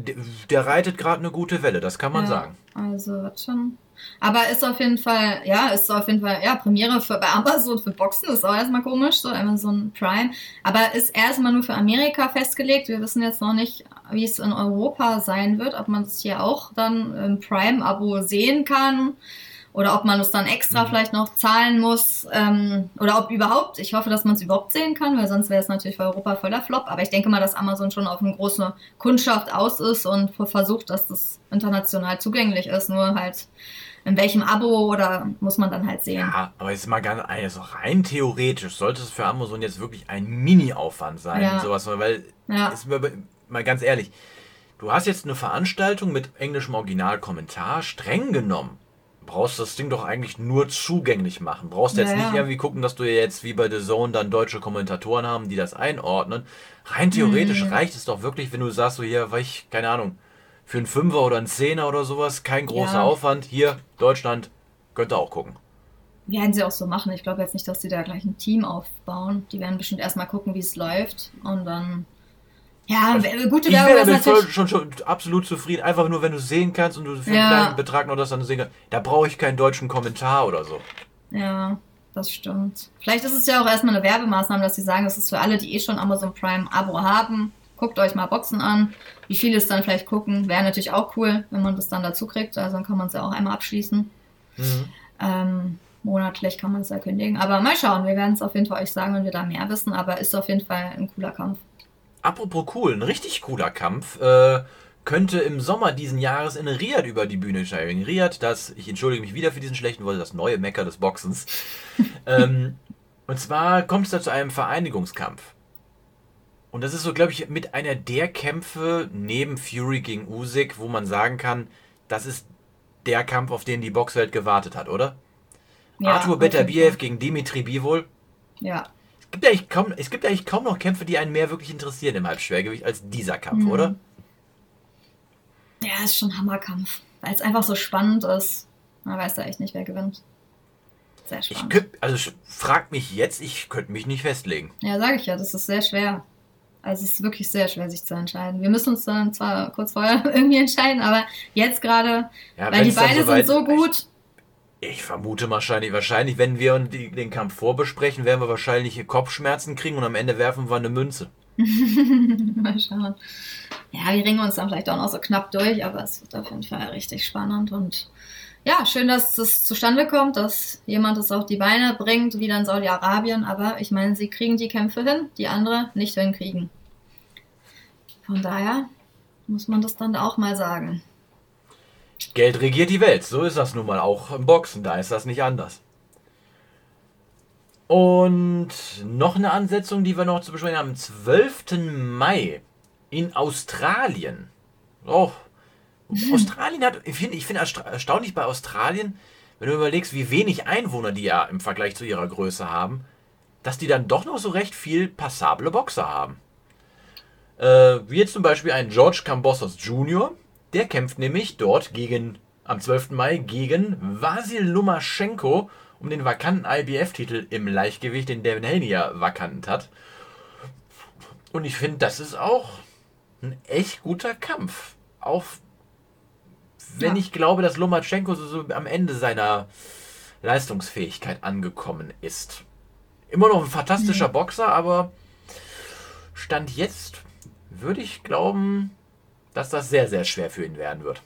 der, reitet gerade eine gute Welle, das kann man ja, sagen. Also schon. Aber ist auf jeden Fall, ja, ist auf jeden Fall, ja, Premiere für bei Amazon für Boxen ist auch erstmal komisch, so Amazon Prime. Aber ist erstmal nur für Amerika festgelegt. Wir wissen jetzt noch nicht, wie es in Europa sein wird, ob man es hier auch dann im Prime-Abo sehen kann. Oder ob man es dann extra Mhm. vielleicht noch zahlen muss. Ähm, oder ob überhaupt. Ich hoffe, dass man es überhaupt sehen kann, weil sonst wäre es natürlich für Europa voller Flop. Aber ich denke mal, dass Amazon schon auf eine große Kundschaft aus ist und versucht, dass das international zugänglich ist. Nur halt in welchem Abo oder muss man dann halt sehen. Ja, aber jetzt mal ganz, also rein theoretisch sollte es für Amazon jetzt wirklich ein Mini-Aufwand sein, Ja. sowas, weil, Ja. ist mir, mal ganz ehrlich, du hast jetzt eine Veranstaltung mit englischem Originalkommentar, streng genommen, brauchst das Ding doch eigentlich nur zugänglich machen. Brauchst jetzt Ja, nicht irgendwie gucken, dass du jetzt wie bei The Zone dann deutsche Kommentatoren haben, die das einordnen. Rein theoretisch Mhm. reicht es doch wirklich, wenn du sagst, so hier, weil ich, keine Ahnung, für einen Fünfer oder einen Zehner oder sowas, kein großer Ja. Aufwand, hier, Deutschland, könnt ihr auch gucken. Werden sie auch so machen. Ich glaube jetzt nicht, dass sie da gleich ein Team aufbauen. Die werden bestimmt erstmal gucken, wie es läuft. Und dann. Ja, Also, w- gute Ich Werbung wäre ist damit schon, schon absolut zufrieden. Einfach nur, wenn du sehen kannst und du für einen Ja. kleinen Betrag noch das dann sehen kannst. Da brauche ich keinen deutschen Kommentar oder so. Ja, das stimmt. Vielleicht ist es ja auch erstmal eine Werbemaßnahme, dass sie sagen, das ist für alle, die eh schon Amazon Prime Abo haben. Guckt euch mal Boxen an. Wie viele es dann vielleicht gucken, wäre natürlich auch cool, wenn man das dann dazu kriegt. Also dann kann man es ja auch einmal abschließen. Ähm, monatlich kann man es ja kündigen. Aber mal schauen, wir werden es auf jeden Fall euch sagen, wenn wir da mehr wissen. Aber ist auf jeden Fall ein cooler Kampf. Apropos cool, ein richtig cooler Kampf. Äh, könnte im Sommer diesen Jahres in Riyadh über die Bühne steigen. Riyadh, das, ich entschuldige mich wieder für diesen schlechten Wort, das neue Mecker des Boxens. ähm, und zwar kommt es da zu einem Vereinigungskampf. Und das ist so, glaube ich, mit einer der Kämpfe neben Fury gegen Usyk, wo man sagen kann, das ist der Kampf, auf den die Boxwelt gewartet hat, oder? Arthur auf jeden Beterbiev gegen Dimitri Bivol. Ja. Es gibt, eigentlich kaum, es gibt eigentlich kaum noch Kämpfe, die einen mehr wirklich interessieren im Halbschwergewicht als dieser Kampf, Mhm. oder? Ja, ist schon ein Hammerkampf. Weil es einfach so spannend ist. Man weiß da echt nicht, wer gewinnt. Sehr Ich spannend. könnt, also frag mich jetzt, ich könnte mich nicht festlegen. Ja, sage ich ja, das ist sehr schwer. Also es ist wirklich sehr schwer, sich zu entscheiden. Wir müssen uns dann zwar kurz vorher irgendwie entscheiden, aber jetzt gerade, Ja, weil die Beine soweit- sind so gut. Ich, vermute wahrscheinlich, wahrscheinlich, wenn wir den Kampf vorbesprechen, werden wir wahrscheinlich Kopfschmerzen kriegen und am Ende werfen wir eine Münze. Mal schauen. Ja, wir ringen uns dann vielleicht auch noch so knapp durch, aber es wird auf jeden Fall richtig spannend und ja, schön, dass es zustande kommt, dass jemand es auf die Beine bringt, wieder in Saudi-Arabien, aber ich meine, sie kriegen die Kämpfe hin, die andere nicht hinkriegen. Von daher muss man das dann auch mal sagen. Geld regiert die Welt, so ist das nun mal auch im Boxen, da ist das nicht anders. Und noch eine Ansetzung, die wir noch zu besprechen haben, am 12. Mai in Australien. Oh, Australien hat, ich finde ich find erstaunlich bei Australien, wenn du überlegst, wie wenig Einwohner die ja im Vergleich zu ihrer Größe haben, dass die dann doch noch so recht viel passable Boxer haben. Äh, wie jetzt zum Beispiel ein George Cambosos Jr., der kämpft nämlich dort gegen, am 12. Mai gegen Vasil Lumaschenko um den vakanten IBF-Titel im Leichtgewicht, den Devin Haney ja vakant hat. Und ich finde, das ist auch ein echt guter Kampf. Auch wenn Ja. ich glaube, dass Lomachenko so, so am Ende seiner Leistungsfähigkeit angekommen ist. Immer noch ein fantastischer Boxer, aber Stand jetzt würde ich glauben, dass das sehr, sehr schwer für ihn werden wird.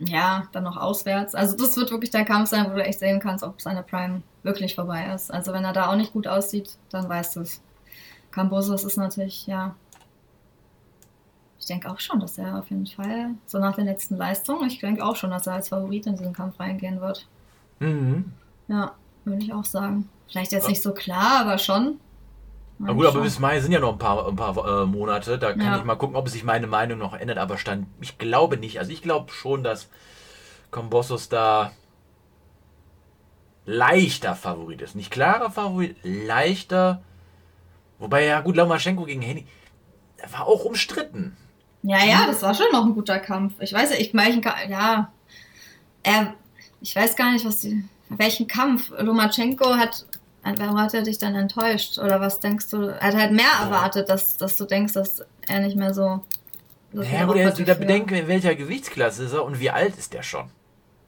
ja, dann noch auswärts. Also das wird wirklich der Kampf sein, wo du echt sehen kannst, ob seine Prime wirklich vorbei ist. Also wenn er da auch nicht gut aussieht, dann weißt du es. Cambosos ist natürlich, ja. Ich denke auch schon, dass er auf jeden Fall, so nach der letzten Leistung, ich denke auch schon, dass er als Favorit in diesen Kampf reingehen wird. Mhm. Ja, würde ich auch sagen. Vielleicht jetzt nicht so klar, aber schon. Na gut, aber bis Mai sind ja noch ein paar, ein paar äh, Monate. Da kann Ja. ich mal gucken, ob sich meine Meinung noch ändert. Aber stand, ich glaube nicht. Also ich glaube schon, dass Kombossos da leichter Favorit ist. Nicht klarer Favorit, leichter. Wobei, ja gut, Lomaschenko gegen Henny der war auch umstritten. Ja, ja, das war schon noch ein guter Kampf. Ich weiß ja, ich Ka- ja, er, ich weiß gar nicht, was die, welchen Kampf. Lomachenko hat, warum hat er dich dann enttäuscht? Oder was denkst du? Er hat halt mehr erwartet, dass, dass du denkst, dass er nicht mehr so. Ja gut, Bock er hat wieder bedenken, in welcher Gewichtsklasse ist er und wie alt ist der schon.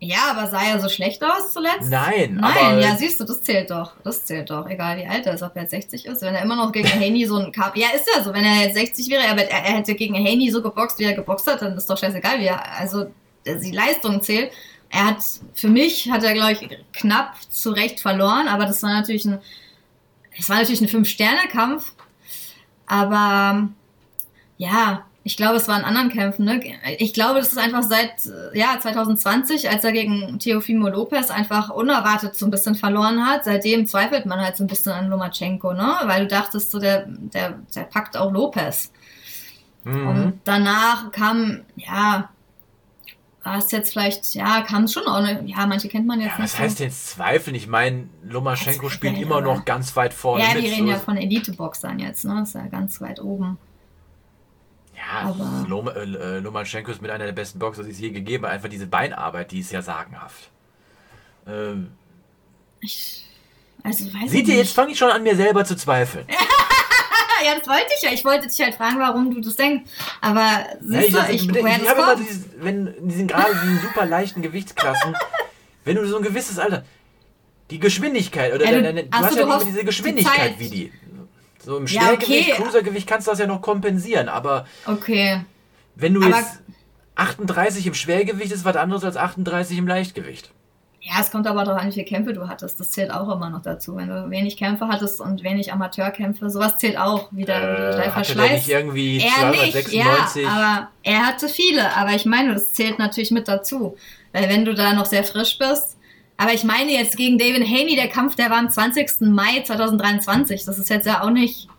Ja, aber sah er so schlecht aus zuletzt? Nein, Nein, aber ja, siehst du, das zählt doch. Das zählt doch. Egal wie alt er ist, ob er jetzt 60 ist. Wenn er immer noch gegen Haney so ein Kampf. Ja, ist ja so. Wenn er jetzt 60 wäre, aber er, er hätte gegen Haney so geboxt, wie er geboxt hat, dann ist doch scheißegal, wie er. Also, die Leistung zählt. Er hat, für mich hat er, glaube ich, knapp zu Recht verloren, aber das war natürlich ein. Es war natürlich ein Fünf-Sterne-Kampf. Aber, ja, ich glaube, es war in anderen Kämpfen. Ne? Ich glaube, das ist einfach seit ja, 2020, als er gegen Teofimo Lopez einfach unerwartet so ein bisschen verloren hat. Seitdem zweifelt man halt so ein bisschen an Lomachenko, ne? weil du dachtest, so der, der, der packt auch Lopez. Mhm. Und danach kam, ja, war es jetzt vielleicht, ja, kam es schon auch, ne, ja, manche kennt man jetzt Ja, nicht was heißt so. denn zweifeln? Ich meine, Lomaschenko Jetzt spielt immer noch ganz weit vorne Ja, mit. wir reden so ja von Elite-Boxern jetzt, ne? Ist ja ganz weit oben. Ja, Aber- Loma, äh, Lomachenko ist mit einer der besten Boxer, die es je gegeben hat. Einfach diese Beinarbeit, die ist ja sagenhaft. Ähm, Ich, also, weiß seht ich ihr, jetzt fange ich schon an, mir selber zu zweifeln. Ja, das wollte ich ja. Ich wollte dich halt fragen, warum du das denkst. Aber siehst Ja, du, ich, ich woher ich das habe immer kommt? dieses, wenn in diesen gerade diesen super leichten Gewichtsklassen, wenn du so ein gewisses Alter, die Geschwindigkeit oder Ja, du- deine, du hast ja nicht immer diese die Geschwindigkeit Zeit. wie die. So im Ja, Schwergewicht, okay. Cruisergewicht kannst du das ja noch kompensieren, aber Okay. wenn du Aber- jetzt 38 im Schwergewicht ist was anderes als 38 im Leichtgewicht. Ja, es kommt aber darauf an, wie viele Kämpfe du hattest. Das zählt auch immer noch dazu. Wenn du wenig Kämpfe hattest und wenig Amateurkämpfe, sowas zählt auch. Wieder Äh, der hatte der Verschleiß. nicht irgendwie er nicht, 296? ja, aber er hatte viele. Aber ich meine, das zählt natürlich mit dazu. Weil wenn du da noch sehr frisch bist. Aber ich meine jetzt gegen David Haney, der Kampf, der war am 20. Mai 2023. Das ist jetzt ja auch nicht.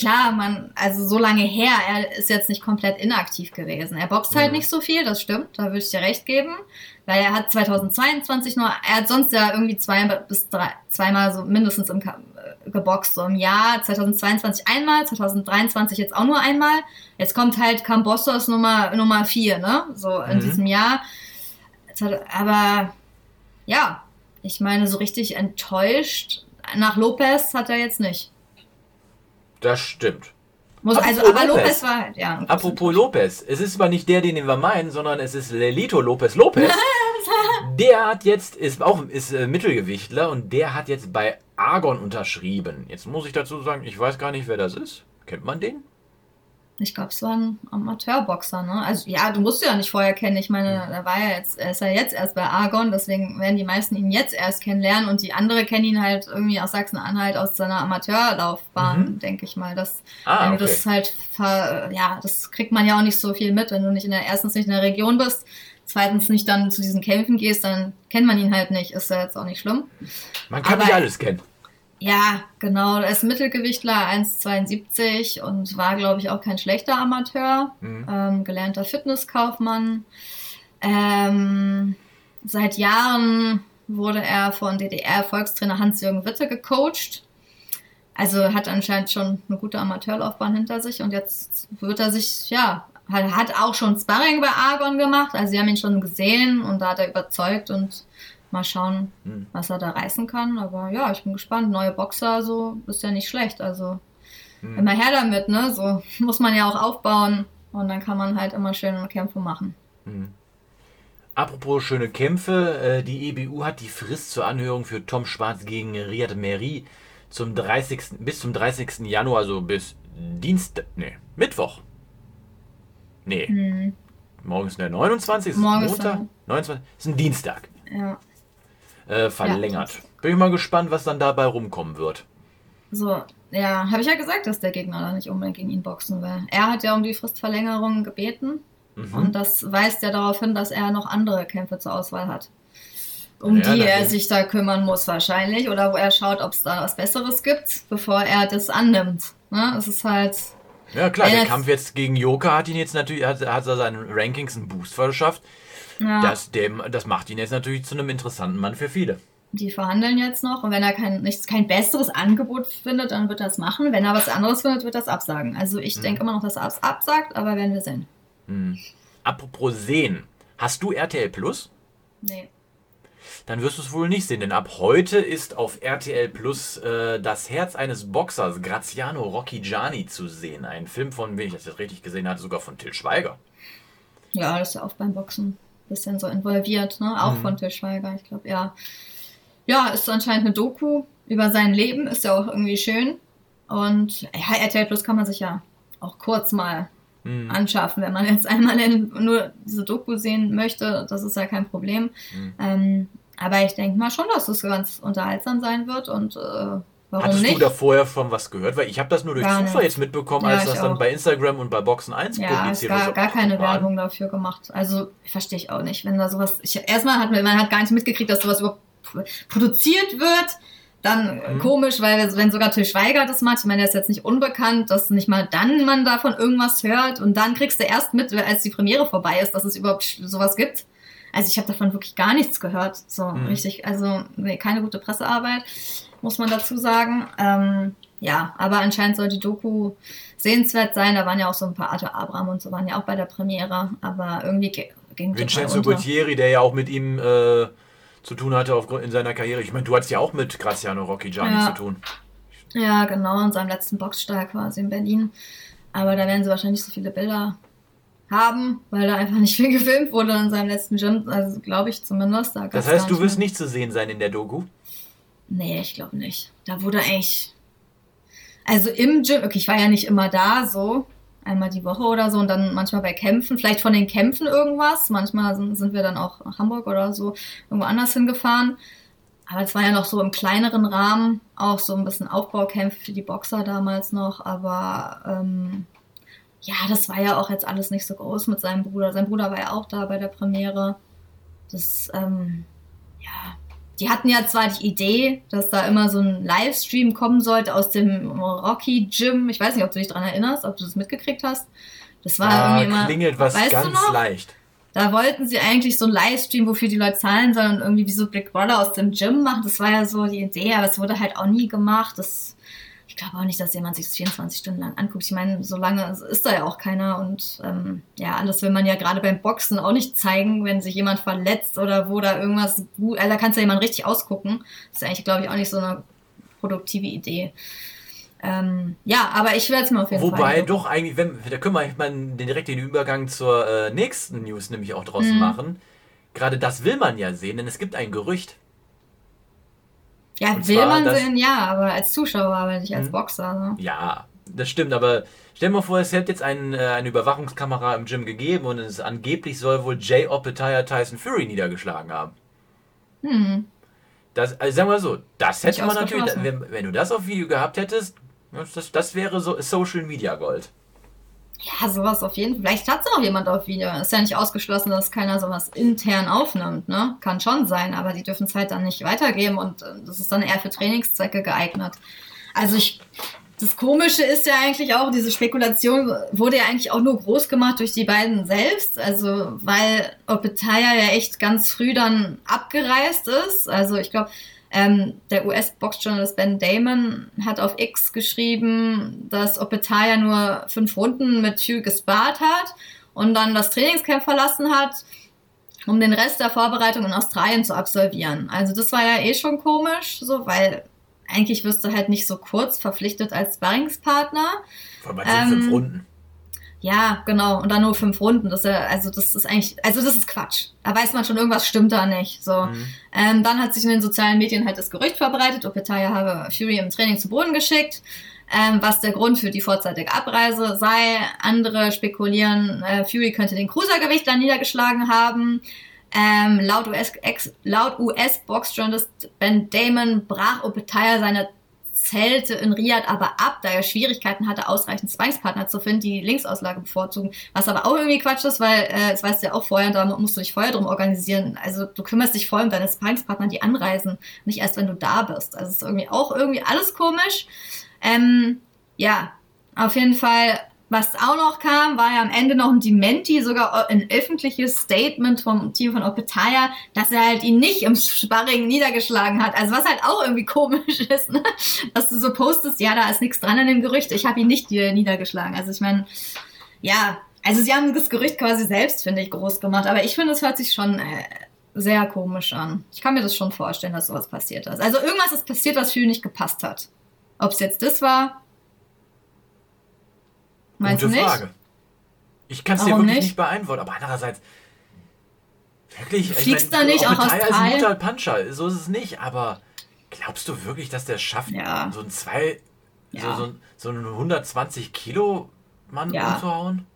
Klar, man, also so lange her, er ist jetzt nicht komplett inaktiv gewesen. Er boxt halt Mhm. nicht so viel, das stimmt, da würde ich dir recht geben. Weil er hat 2022 nur, er hat sonst ja irgendwie zwei bis drei, zweimal so mindestens im, äh, geboxt, so im Jahr. 2022 einmal, 2023 jetzt auch nur einmal. Jetzt kommt halt Cambossos Nummer, Nummer vier, ne? So in Mhm. diesem Jahr. Aber ja, ich meine, so richtig enttäuscht nach Lopez hat er jetzt nicht. Das stimmt. Muss, also, Apropos aber Lopez, Lopez. war halt, ja. Apropos Lopez, es ist zwar nicht der, den wir meinen, sondern es ist Lelito Lopez Lopez. der hat jetzt, ist auch ist äh, Mittelgewichtler und der hat jetzt bei Argon unterschrieben. Jetzt muss ich dazu sagen, ich weiß gar nicht, wer das ist. Kennt man den? Ich glaube, es war ein Amateurboxer, ne? Also ja, du musst ja nicht vorher kennen. Ich meine, er war ja jetzt, er ist ja jetzt erst bei Argon, deswegen werden die meisten ihn jetzt erst kennenlernen und die andere kennen ihn halt irgendwie aus Sachsen-Anhalt aus seiner Amateurlaufbahn, Mhm. denke ich mal. Das, Ah, okay. das halt, ver, ja, das kriegt man ja auch nicht so viel mit, wenn du nicht in der erstens nicht in der Region bist, zweitens nicht dann zu diesen Kämpfen gehst, dann kennt man ihn halt nicht. Ist ja jetzt auch nicht schlimm. Man kann aber- nicht alles kennen. Ja, genau. Er ist Mittelgewichtler, 1,72 und war, glaube ich, auch kein schlechter Amateur. Mhm. Ähm, gelernter Fitnesskaufmann. Ähm, seit Jahren wurde er von DDR-Erfolgstrainer Hans-Jürgen Witte gecoacht. Also hat anscheinend schon eine gute Amateurlaufbahn hinter sich und jetzt wird er sich, ja, hat, hat auch schon Sparring bei Argon gemacht. Also sie haben ihn schon gesehen und da hat er überzeugt und mal schauen, Hm. was er da reißen kann. Aber ja, ich bin gespannt. Neue Boxer, so ist ja nicht schlecht. Also Hm. immer her damit, ne? So muss man ja auch aufbauen und dann kann man halt immer schöne Kämpfe machen. Apropos schöne Kämpfe, äh, die EBU hat die Frist zur Anhörung für Tom Schwarz gegen Riyad Meri zum 30. bis zum 30. Januar, also bis Dienstag, nee, Mittwoch. Nee, Hm. morgen ist der 29. Morgen ist ist Montag. der- 29. Ist ein Dienstag. Ja. Äh, verlängert. Bin ich mal gespannt, was dann dabei rumkommen wird. So, ja, habe ich ja gesagt, dass der Gegner da nicht unbedingt gegen ihn boxen will. Er hat ja um die Fristverlängerung gebeten Mhm. und das weist ja darauf hin, dass er noch andere Kämpfe zur Auswahl hat. Um Ja, die er sich da kümmern muss wahrscheinlich oder wo er schaut, ob es da was Besseres gibt, bevor er das annimmt. Ne? Es ist halt, Ja klar, der Kampf jetzt gegen Joker hat ihn jetzt natürlich, hat, hat er seinen Rankings einen Boost verschafft. Ja, Das, dem, das macht ihn jetzt natürlich zu einem interessanten Mann für viele. die verhandeln jetzt noch und wenn er kein, nichts, kein besseres Angebot findet, dann wird er es machen. Wenn er was anderes findet, wird er es absagen. Also ich Mhm. denke immer noch, dass er es absagt, aber werden wir sehen. Apropos sehen, hast du RTL Plus? Nee. Dann wirst du es wohl nicht sehen, denn ab heute ist auf RTL Plus äh, das Herz eines Boxers, Graziano Rocchigiani, zu sehen. Ein Film von, wenn ich das jetzt richtig gesehen hatte, sogar von Till Schweiger. Ja, das ist ja auch beim Boxen bisschen so involviert, ne? Auch Mhm. von Til Schweiger, ich glaube, ja. Ja, ist anscheinend eine Doku über sein Leben, ist ja auch irgendwie schön. Und ja, RTL Plus kann man sich ja auch kurz mal Mhm. anschaffen, wenn man jetzt einmal in, nur diese Doku sehen möchte, das ist ja kein Problem. Mhm. Ähm, aber ich denke mal schon, dass es ganz unterhaltsam sein wird und äh, warum Hattest nicht? du da vorher schon was gehört? Weil ich habe das nur durch Gar Zufall nicht. jetzt mitbekommen, Ja, als das dann auch. bei Instagram und bei Boxen 1 Ja, publiziert wurde. gar keine Mann. Werbung dafür gemacht. Also verstehe ich auch nicht, wenn da sowas. Ich, erstmal hat man, hat gar nicht mitgekriegt, dass sowas überhaupt produziert wird. Dann Mhm. komisch, weil wenn sogar Til Schweiger das macht, ich meine, der ist jetzt nicht unbekannt, dass nicht mal dann man davon irgendwas hört und dann kriegst du erst mit, als die Premiere vorbei ist, dass es überhaupt sowas gibt. Also ich habe davon wirklich gar nichts gehört. So Mhm. richtig, also nee, keine gute Pressearbeit, muss man dazu sagen. Ähm, ja, aber anscheinend soll die Doku sehenswert sein. Da waren ja auch so ein paar Arthur Abraham und so waren ja auch bei der Premiere, aber irgendwie ge- ging total Vincenzo unter. Guttieri, der ja auch mit ihm äh, zu tun hatte aufgrund in seiner Karriere. Ich meine, du hattest ja auch mit Graziano Rocchigiani Ja. zu tun. Ja, genau, in seinem letzten Boxstall quasi in Berlin. Aber da werden sie wahrscheinlich nicht so viele Bilder haben, weil da einfach nicht viel gefilmt wurde in seinem letzten Gym. Also glaube ich zumindest. Da Das heißt, du wirst nicht zu sehen sein in der Doku? Nee, ich glaube nicht. Da wurde eigentlich. Also im Gym, okay, ich war ja nicht immer da so. Einmal die Woche oder so und dann manchmal bei Kämpfen, vielleicht von den Kämpfen irgendwas. Manchmal sind, wir dann auch nach Hamburg oder so irgendwo anders hingefahren. Aber es war ja noch so im kleineren Rahmen, auch so ein bisschen Aufbaukämpfe für die Boxer damals noch. Aber ähm, ja, das war ja auch jetzt alles nicht so groß mit seinem Bruder. Sein Bruder war ja auch da bei der Premiere. Das, ähm, ja, die hatten ja zwar die Idee, dass da immer so ein Livestream kommen sollte aus dem Rocky Gym. Ich weiß nicht, ob du dich daran erinnerst, ob du das mitgekriegt hast. Das war Da irgendwie immer. Ah, klingelt was ganz leicht. Da wollten sie eigentlich so ein Livestream, wofür die Leute zahlen sollen und irgendwie wie so Big Brother aus dem Gym machen. Das war ja so die Idee, aber es wurde halt auch nie gemacht. Das, ich glaube auch nicht, dass jemand sich das 24 Stunden lang anguckt. Ich meine, so lange ist da ja auch keiner und ähm, ja, alles will man ja gerade beim Boxen auch nicht zeigen, wenn sich jemand verletzt oder wo da irgendwas gut, also da kannst du ja jemand richtig ausgucken. Das ist eigentlich, glaube ich, auch nicht so eine produktive Idee. Ähm, ja, aber ich werde es mir auf jeden Fall. Wobei doch eigentlich, wenn, da können wir mal den direkt den Übergang zur äh, nächsten News nämlich auch draußen Mhm. machen. Gerade das will man ja sehen, denn es gibt ein Gerücht. Ja, Und will man sehen, ja, aber als Zuschauer, aber nicht als Mhm. Boxer. Ne? Ja, das stimmt, aber stell dir mal vor, es hätte jetzt ein, äh, eine Überwachungskamera im Gym gegeben und es angeblich soll wohl Jay Opetaya Tyson Fury niedergeschlagen haben. Hm. Das, also sagen wir mal so, das hätte man natürlich, wenn, wenn du das auf Video gehabt hättest, das, das wäre so Social Media Gold. Ja, sowas auf jeden Fall. Vielleicht hat es auch jemand auf Video. Ist ja nicht ausgeschlossen, dass keiner sowas intern aufnimmt, ne? Kann schon sein, aber die dürfen es halt dann nicht weitergeben und äh, das ist dann eher für Trainingszwecke geeignet. Also ich. Das Komische ist ja eigentlich auch, diese Spekulation wurde ja eigentlich auch nur groß gemacht durch die beiden selbst. Also, weil Opetaya ja echt ganz früh dann abgereist ist. Also, ich glaube, ähm, der US-Boxjournalist Ben Damon hat auf X geschrieben, dass Opetaya nur fünf Runden mit Fury gespart hat und dann das Trainingscamp verlassen hat, um den Rest der Vorbereitung in Australien zu absolvieren. Also das war ja eh schon komisch, so, weil eigentlich wirst du halt nicht so kurz verpflichtet als Sparringspartner. Vor allem bei den fünf Ähm, Runden. Ja, genau. Und dann nur fünf Runden. Das ist ja, also das ist eigentlich, also das ist Quatsch. Da weiß man schon, irgendwas stimmt da nicht. So. Mhm. Ähm, dann hat sich in den sozialen Medien halt das Gerücht verbreitet, Opetaya habe Fury im Training zu Boden geschickt. ähm, was der Grund für die vorzeitige Abreise sei. Andere spekulieren, äh, Fury könnte den Cruisergewichtler niedergeschlagen haben. Ähm, laut US-Box-Journalist US Ben Damon brach Opetaya seine Zelte in Riyadh aber ab, da er Schwierigkeiten hatte, ausreichend Sparringspartner zu finden, die Linksauslage bevorzugen. Was aber auch irgendwie Quatsch ist, weil, äh, das weißt du ja auch vorher, da musst du dich vorher drum organisieren. Also du kümmerst dich vorher um deine Sparringspartner, die anreisen, nicht erst, wenn du da bist. Also es ist irgendwie auch irgendwie alles komisch. Ähm, ja, auf jeden Fall was auch noch kam, war ja am Ende noch ein Dementi, sogar ein öffentliches Statement vom Team von Opetaya, dass er halt ihn nicht im Sparring niedergeschlagen hat. Also was halt auch irgendwie komisch ist, ne? dass du so postest, ja, da ist nichts dran an dem Gerücht, ich habe ihn nicht niedergeschlagen. Also ich meine, ja, also sie haben das Gerücht quasi selbst, finde ich, groß gemacht, aber ich finde, es hört sich schon äh, sehr komisch an. Ich kann mir das schon vorstellen, dass sowas passiert ist. Also irgendwas ist passiert, was für ihn nicht gepasst hat. Ob es jetzt das war, Meinst Gute du nicht? Frage. Ich kann es dir wirklich nicht? nicht beantworten, aber andererseits. Wirklich, fliegst da nicht auch aus ist ein guter Puncher, so ist es nicht, aber glaubst du wirklich, dass der schafft, Ja. so ein zwei, Ja. so, so, so einen 120 Kilo Mann Ja. umzuhauen?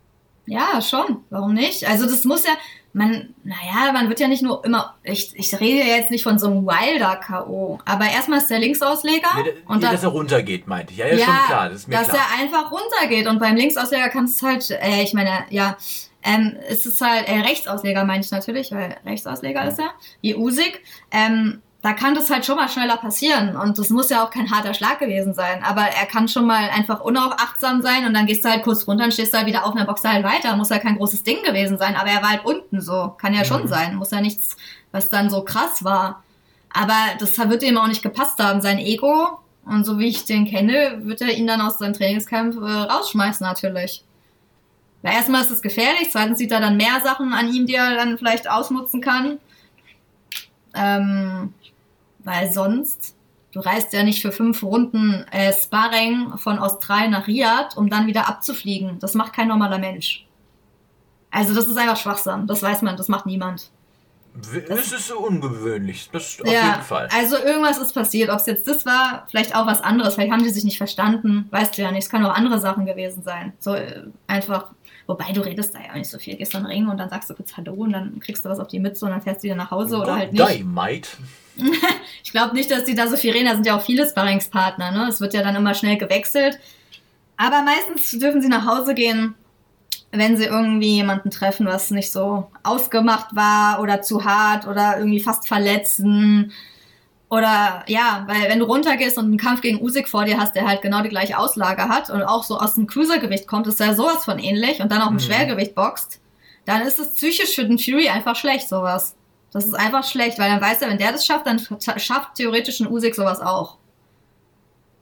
Ja, schon. Warum nicht? Also das muss ja, man, naja, man wird ja nicht nur immer, ich, ich rede ja jetzt nicht von so einem wilder K.O., aber erstmal ist der Linksausleger der- und nee, dann, dass er runtergeht, meinte ich. Ja, ja, schon klar, das ist mir dass klar. er einfach runtergeht und beim Linksausleger kannst du halt, äh, ich meine, ja, ähm, es ist halt, äh, Rechtsausleger meine ich natürlich, weil Rechtsausleger ist er, wie Usik, ähm, da kann das halt schon mal schneller passieren und das muss ja auch kein harter Schlag gewesen sein, aber er kann schon mal einfach unaufachtsam sein und dann gehst du halt kurz runter und stehst halt wieder auf und dann boxt er halt weiter, muss ja kein großes Ding gewesen sein, aber er war halt unten so, kann ja schon Mhm. sein, muss ja nichts, was dann so krass war. Aber das wird ihm auch nicht gepasst haben, sein Ego. Und so wie ich den kenne, wird er ihn dann aus seinem Trainingscamp äh, rausschmeißen natürlich. Weil erstmal ist es gefährlich, zweitens sieht er dann mehr Sachen an ihm, die er dann vielleicht ausnutzen kann. Ähm, weil sonst, du reist ja nicht für fünf Runden äh, Sparring von Australien nach Riyadh, um dann wieder abzufliegen. Das macht kein normaler Mensch. Also das ist einfach Schwachsinn, das weiß man, das macht niemand. Es ist so ungewöhnlich, das auf ja, jeden Fall. also irgendwas ist passiert. Ob es jetzt das war, vielleicht auch was anderes. Vielleicht haben die sich nicht verstanden. Weißt du ja nicht. Es kann auch andere Sachen gewesen sein. So äh, einfach. Wobei du redest da ja auch nicht so viel. Gehst dann Ring und dann sagst du kurz Hallo und dann kriegst du was auf die Mütze und dann fährst du wieder nach Hause oder halt nicht. Dynamite. Ich glaube nicht, dass die da so viel reden. Da sind ja auch viele Sparringspartner. Ne? Es wird ja dann immer schnell gewechselt. Aber meistens dürfen sie nach Hause gehen, wenn sie irgendwie jemanden treffen, was nicht so ausgemacht war oder zu hart oder irgendwie fast verletzen. Oder ja, weil wenn du runtergehst und einen Kampf gegen Usyk vor dir hast, der halt genau die gleiche Auslage hat und auch so aus dem Cruisergewicht kommt, ist ja sowas von ähnlich und dann auch im Mhm. Schwergewicht boxt, dann ist es psychisch für den Fury einfach schlecht, sowas. Das ist einfach schlecht, weil dann weiß er, wenn der das schafft, dann schafft theoretisch ein Usyk sowas auch.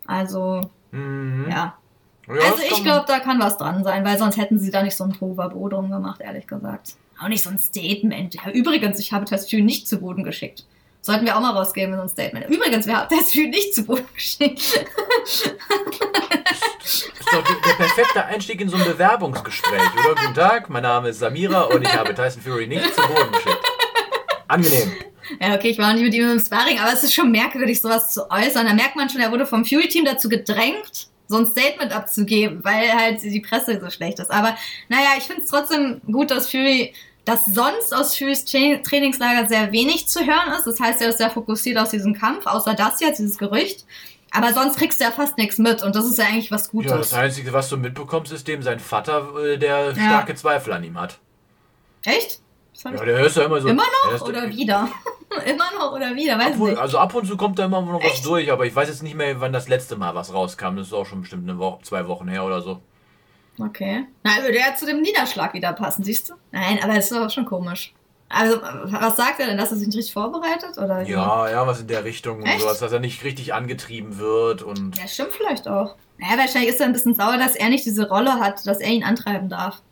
Also, Mhm. ja. Ja, also ich glaube, da kann was dran sein, weil sonst hätten sie da nicht so ein Hovabo drum gemacht, ehrlich gesagt. Auch nicht so ein Statement. Ja, übrigens, ich habe das Fury nicht zu Boden geschickt. Sollten wir auch mal rausgeben in so ein Statement. Übrigens, wir haben das Fury nicht zu Boden geschickt. Das ist doch der perfekte Einstieg in so ein Bewerbungsgespräch, oder? Guten Tag, mein Name ist Samira und ich habe Tyson Fury nicht zu Boden geschickt. Angenehm. Ja, okay, ich war auch nicht mit ihm im Sparring, aber es ist schon merkwürdig, sowas zu äußern. Da merkt man schon, er wurde vom Fury-Team dazu gedrängt, so ein Statement abzugeben, weil halt die Presse so schlecht ist. Aber naja, ich finde es trotzdem gut, dass Fury, dass sonst aus Tra Trainingslager sehr wenig zu hören ist. Das heißt, er ist sehr fokussiert auf diesen Kampf, außer das jetzt, dieses Gerücht. Aber sonst kriegst du ja fast nichts mit und das ist ja eigentlich was Gutes. Ja, das Einzige, was du mitbekommst, ist dem sein Vater, äh, der starke Zweifel an ihm hat. Echt? Ja, der hörst ja immer so. Immer noch oder wieder? Immer noch oder wieder? Weiß Obwohl, nicht. also ab und zu kommt da immer noch was Echt? durch, aber ich weiß jetzt nicht mehr, wann das letzte Mal was rauskam. Das ist auch schon bestimmt eine Woche, zwei Wochen her oder so. Okay. Na, würde ja zu dem Niederschlag wieder passen, siehst du? Nein, aber es ist doch schon komisch. Also, was sagt er denn, dass er sich nicht richtig vorbereitet? Oder? Ja, ja, was in der Richtung und Echt? sowas, dass er nicht richtig angetrieben wird und. Ja, stimmt vielleicht auch. Naja, wahrscheinlich ist er ein bisschen sauer, dass er nicht diese Rolle hat, dass er ihn antreiben darf.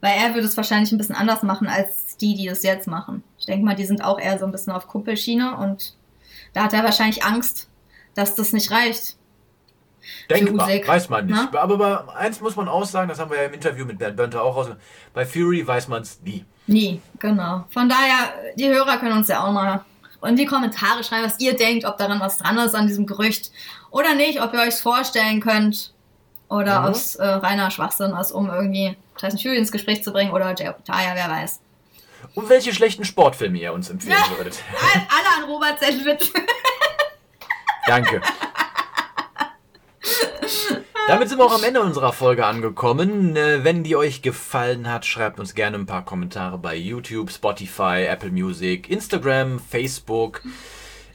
Weil er würde es wahrscheinlich ein bisschen anders machen als die, die es jetzt machen. Ich denke mal, die sind auch eher so ein bisschen auf Kumpelschiene und da hat er wahrscheinlich Angst, dass das nicht reicht. Denkbar, weiß man nicht. ne? Aber eins muss man auch sagen, das haben wir ja im Interview mit Bernd Bönter auch raus. Bei Fury weiß man es nie. Nie, genau. Von daher, die Hörer können uns ja auch mal in die Kommentare schreiben, was ihr denkt, ob daran was dran ist an diesem Gerücht oder nicht, ob ihr euch vorstellen könnt oder Mhm. ob es äh, reiner Schwachsinn ist, um irgendwie Tyson Fury ins Gespräch zu bringen oder Jay Optaya, wer weiß. Und welche schlechten Sportfilme ihr uns empfehlen würdet. All- Alle an Robert Sedlwitz. Danke. Damit sind wir auch am Ende unserer Folge angekommen. Äh, Wenn die euch gefallen hat, schreibt uns gerne ein paar Kommentare bei YouTube, Spotify, Apple Music, Instagram, Facebook.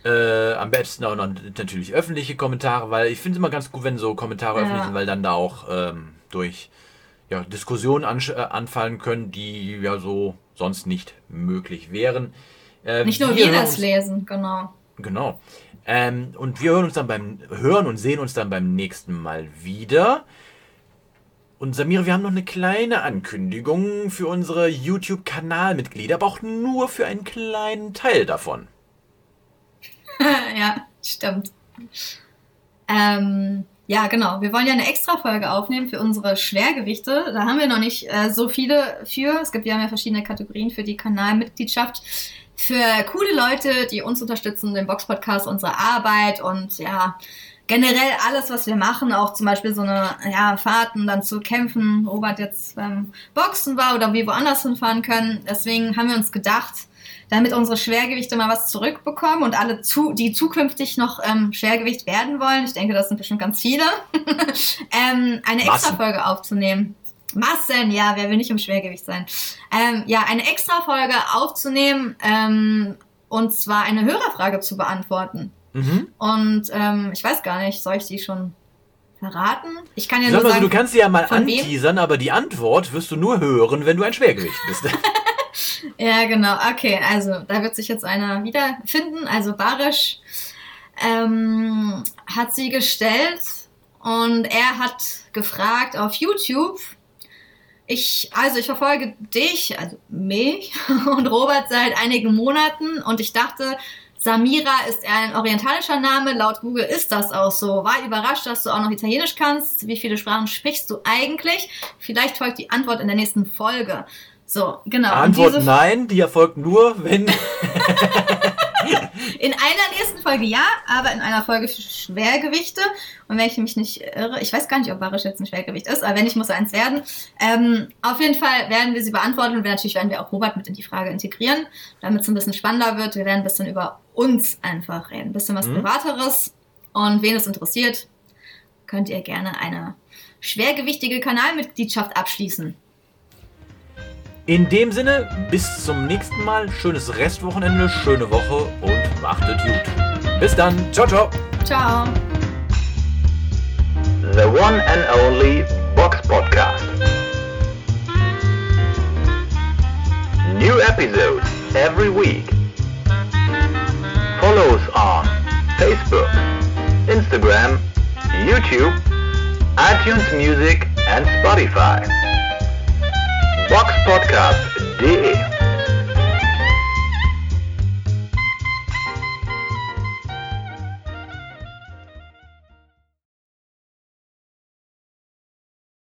Äh, am besten auch noch natürlich öffentliche Kommentare, weil ich finde es immer ganz gut, wenn so Kommentare Ja. öffentlich sind, weil dann da auch ähm, durch ja, Diskussionen ansch- äh, anfallen können, die ja so sonst nicht möglich wären. Äh, Nicht nur wir das lesen, genau. Genau. Ähm, und wir hören uns dann beim hören und sehen uns dann beim nächsten Mal wieder. Und Samira, wir haben noch eine kleine Ankündigung für unsere YouTube-Kanalmitglieder, aber auch nur für einen kleinen Teil davon. ja, stimmt. Ähm, ja, genau. Wir wollen ja eine Extra-Folge aufnehmen für unsere Schwergewichte. Da haben wir noch nicht äh, so viele für. Es gibt ja verschiedene Kategorien für die Kanalmitgliedschaft. Für coole Leute, die uns unterstützen, den Box-Podcast, unsere Arbeit und ja, generell alles, was wir machen, auch zum Beispiel so eine, ja, Fahrten dann zu kämpfen, Robert jetzt beim Boxen war oder wir woanders hinfahren können. Deswegen haben wir uns gedacht, damit unsere Schwergewichte mal was zurückbekommen und alle, zu, die zukünftig noch ähm, Schwergewicht werden wollen, ich denke, das sind bestimmt ganz viele, ähm, eine. Extra-Folge aufzunehmen. Massen, ja, wer will nicht im Schwergewicht sein? Ähm, ja, eine Extra-Folge aufzunehmen ähm, und zwar eine Hörerfrage zu beantworten. Mhm. Und ähm, ich weiß gar nicht, soll ich die schon verraten? Ich kann ja Sag nur sagen, du kannst sie ja mal von wem? anteasern, aber die Antwort wirst du nur hören, wenn du ein Schwergewicht bist. Ja, genau. Okay, also da wird sich jetzt einer wiederfinden. Also Barisch ähm, hat sie gestellt und er hat gefragt auf YouTube. Ich, also ich verfolge dich, also mich und Robert seit einigen Monaten und ich dachte, Samira ist ein orientalischer Name. Laut Google ist das auch so. War überrascht, dass du auch noch Italienisch kannst. Wie viele Sprachen sprichst du eigentlich? Vielleicht folgt die Antwort in der nächsten Folge. So, genau. Antwort diese- nein, die erfolgt nur, wenn. In einer nächsten Folge ja, aber in einer Folge Schwergewichte. Und wenn ich mich nicht irre, ich weiß gar nicht, ob Barisch jetzt ein Schwergewicht ist, aber wenn nicht, muss er eins werden. Ähm, auf jeden Fall werden wir sie beantworten und natürlich werden wir auch Robert mit in die Frage integrieren, damit es ein bisschen spannender wird. Wir werden ein bisschen über uns einfach reden, ein bisschen was Mhm. Privateres. Und wen es interessiert, könnt ihr gerne eine schwergewichtige Kanalmitgliedschaft abschließen. In dem Sinne, bis zum nächsten Mal. Schönes Restwochenende, schöne Woche und macht es gut. Bis dann. Ciao, ciao. Ciao. The one and only Box Podcast. New episodes every week. Follow us on Facebook, Instagram, YouTube, iTunes Music and Spotify. Boxpodcast.de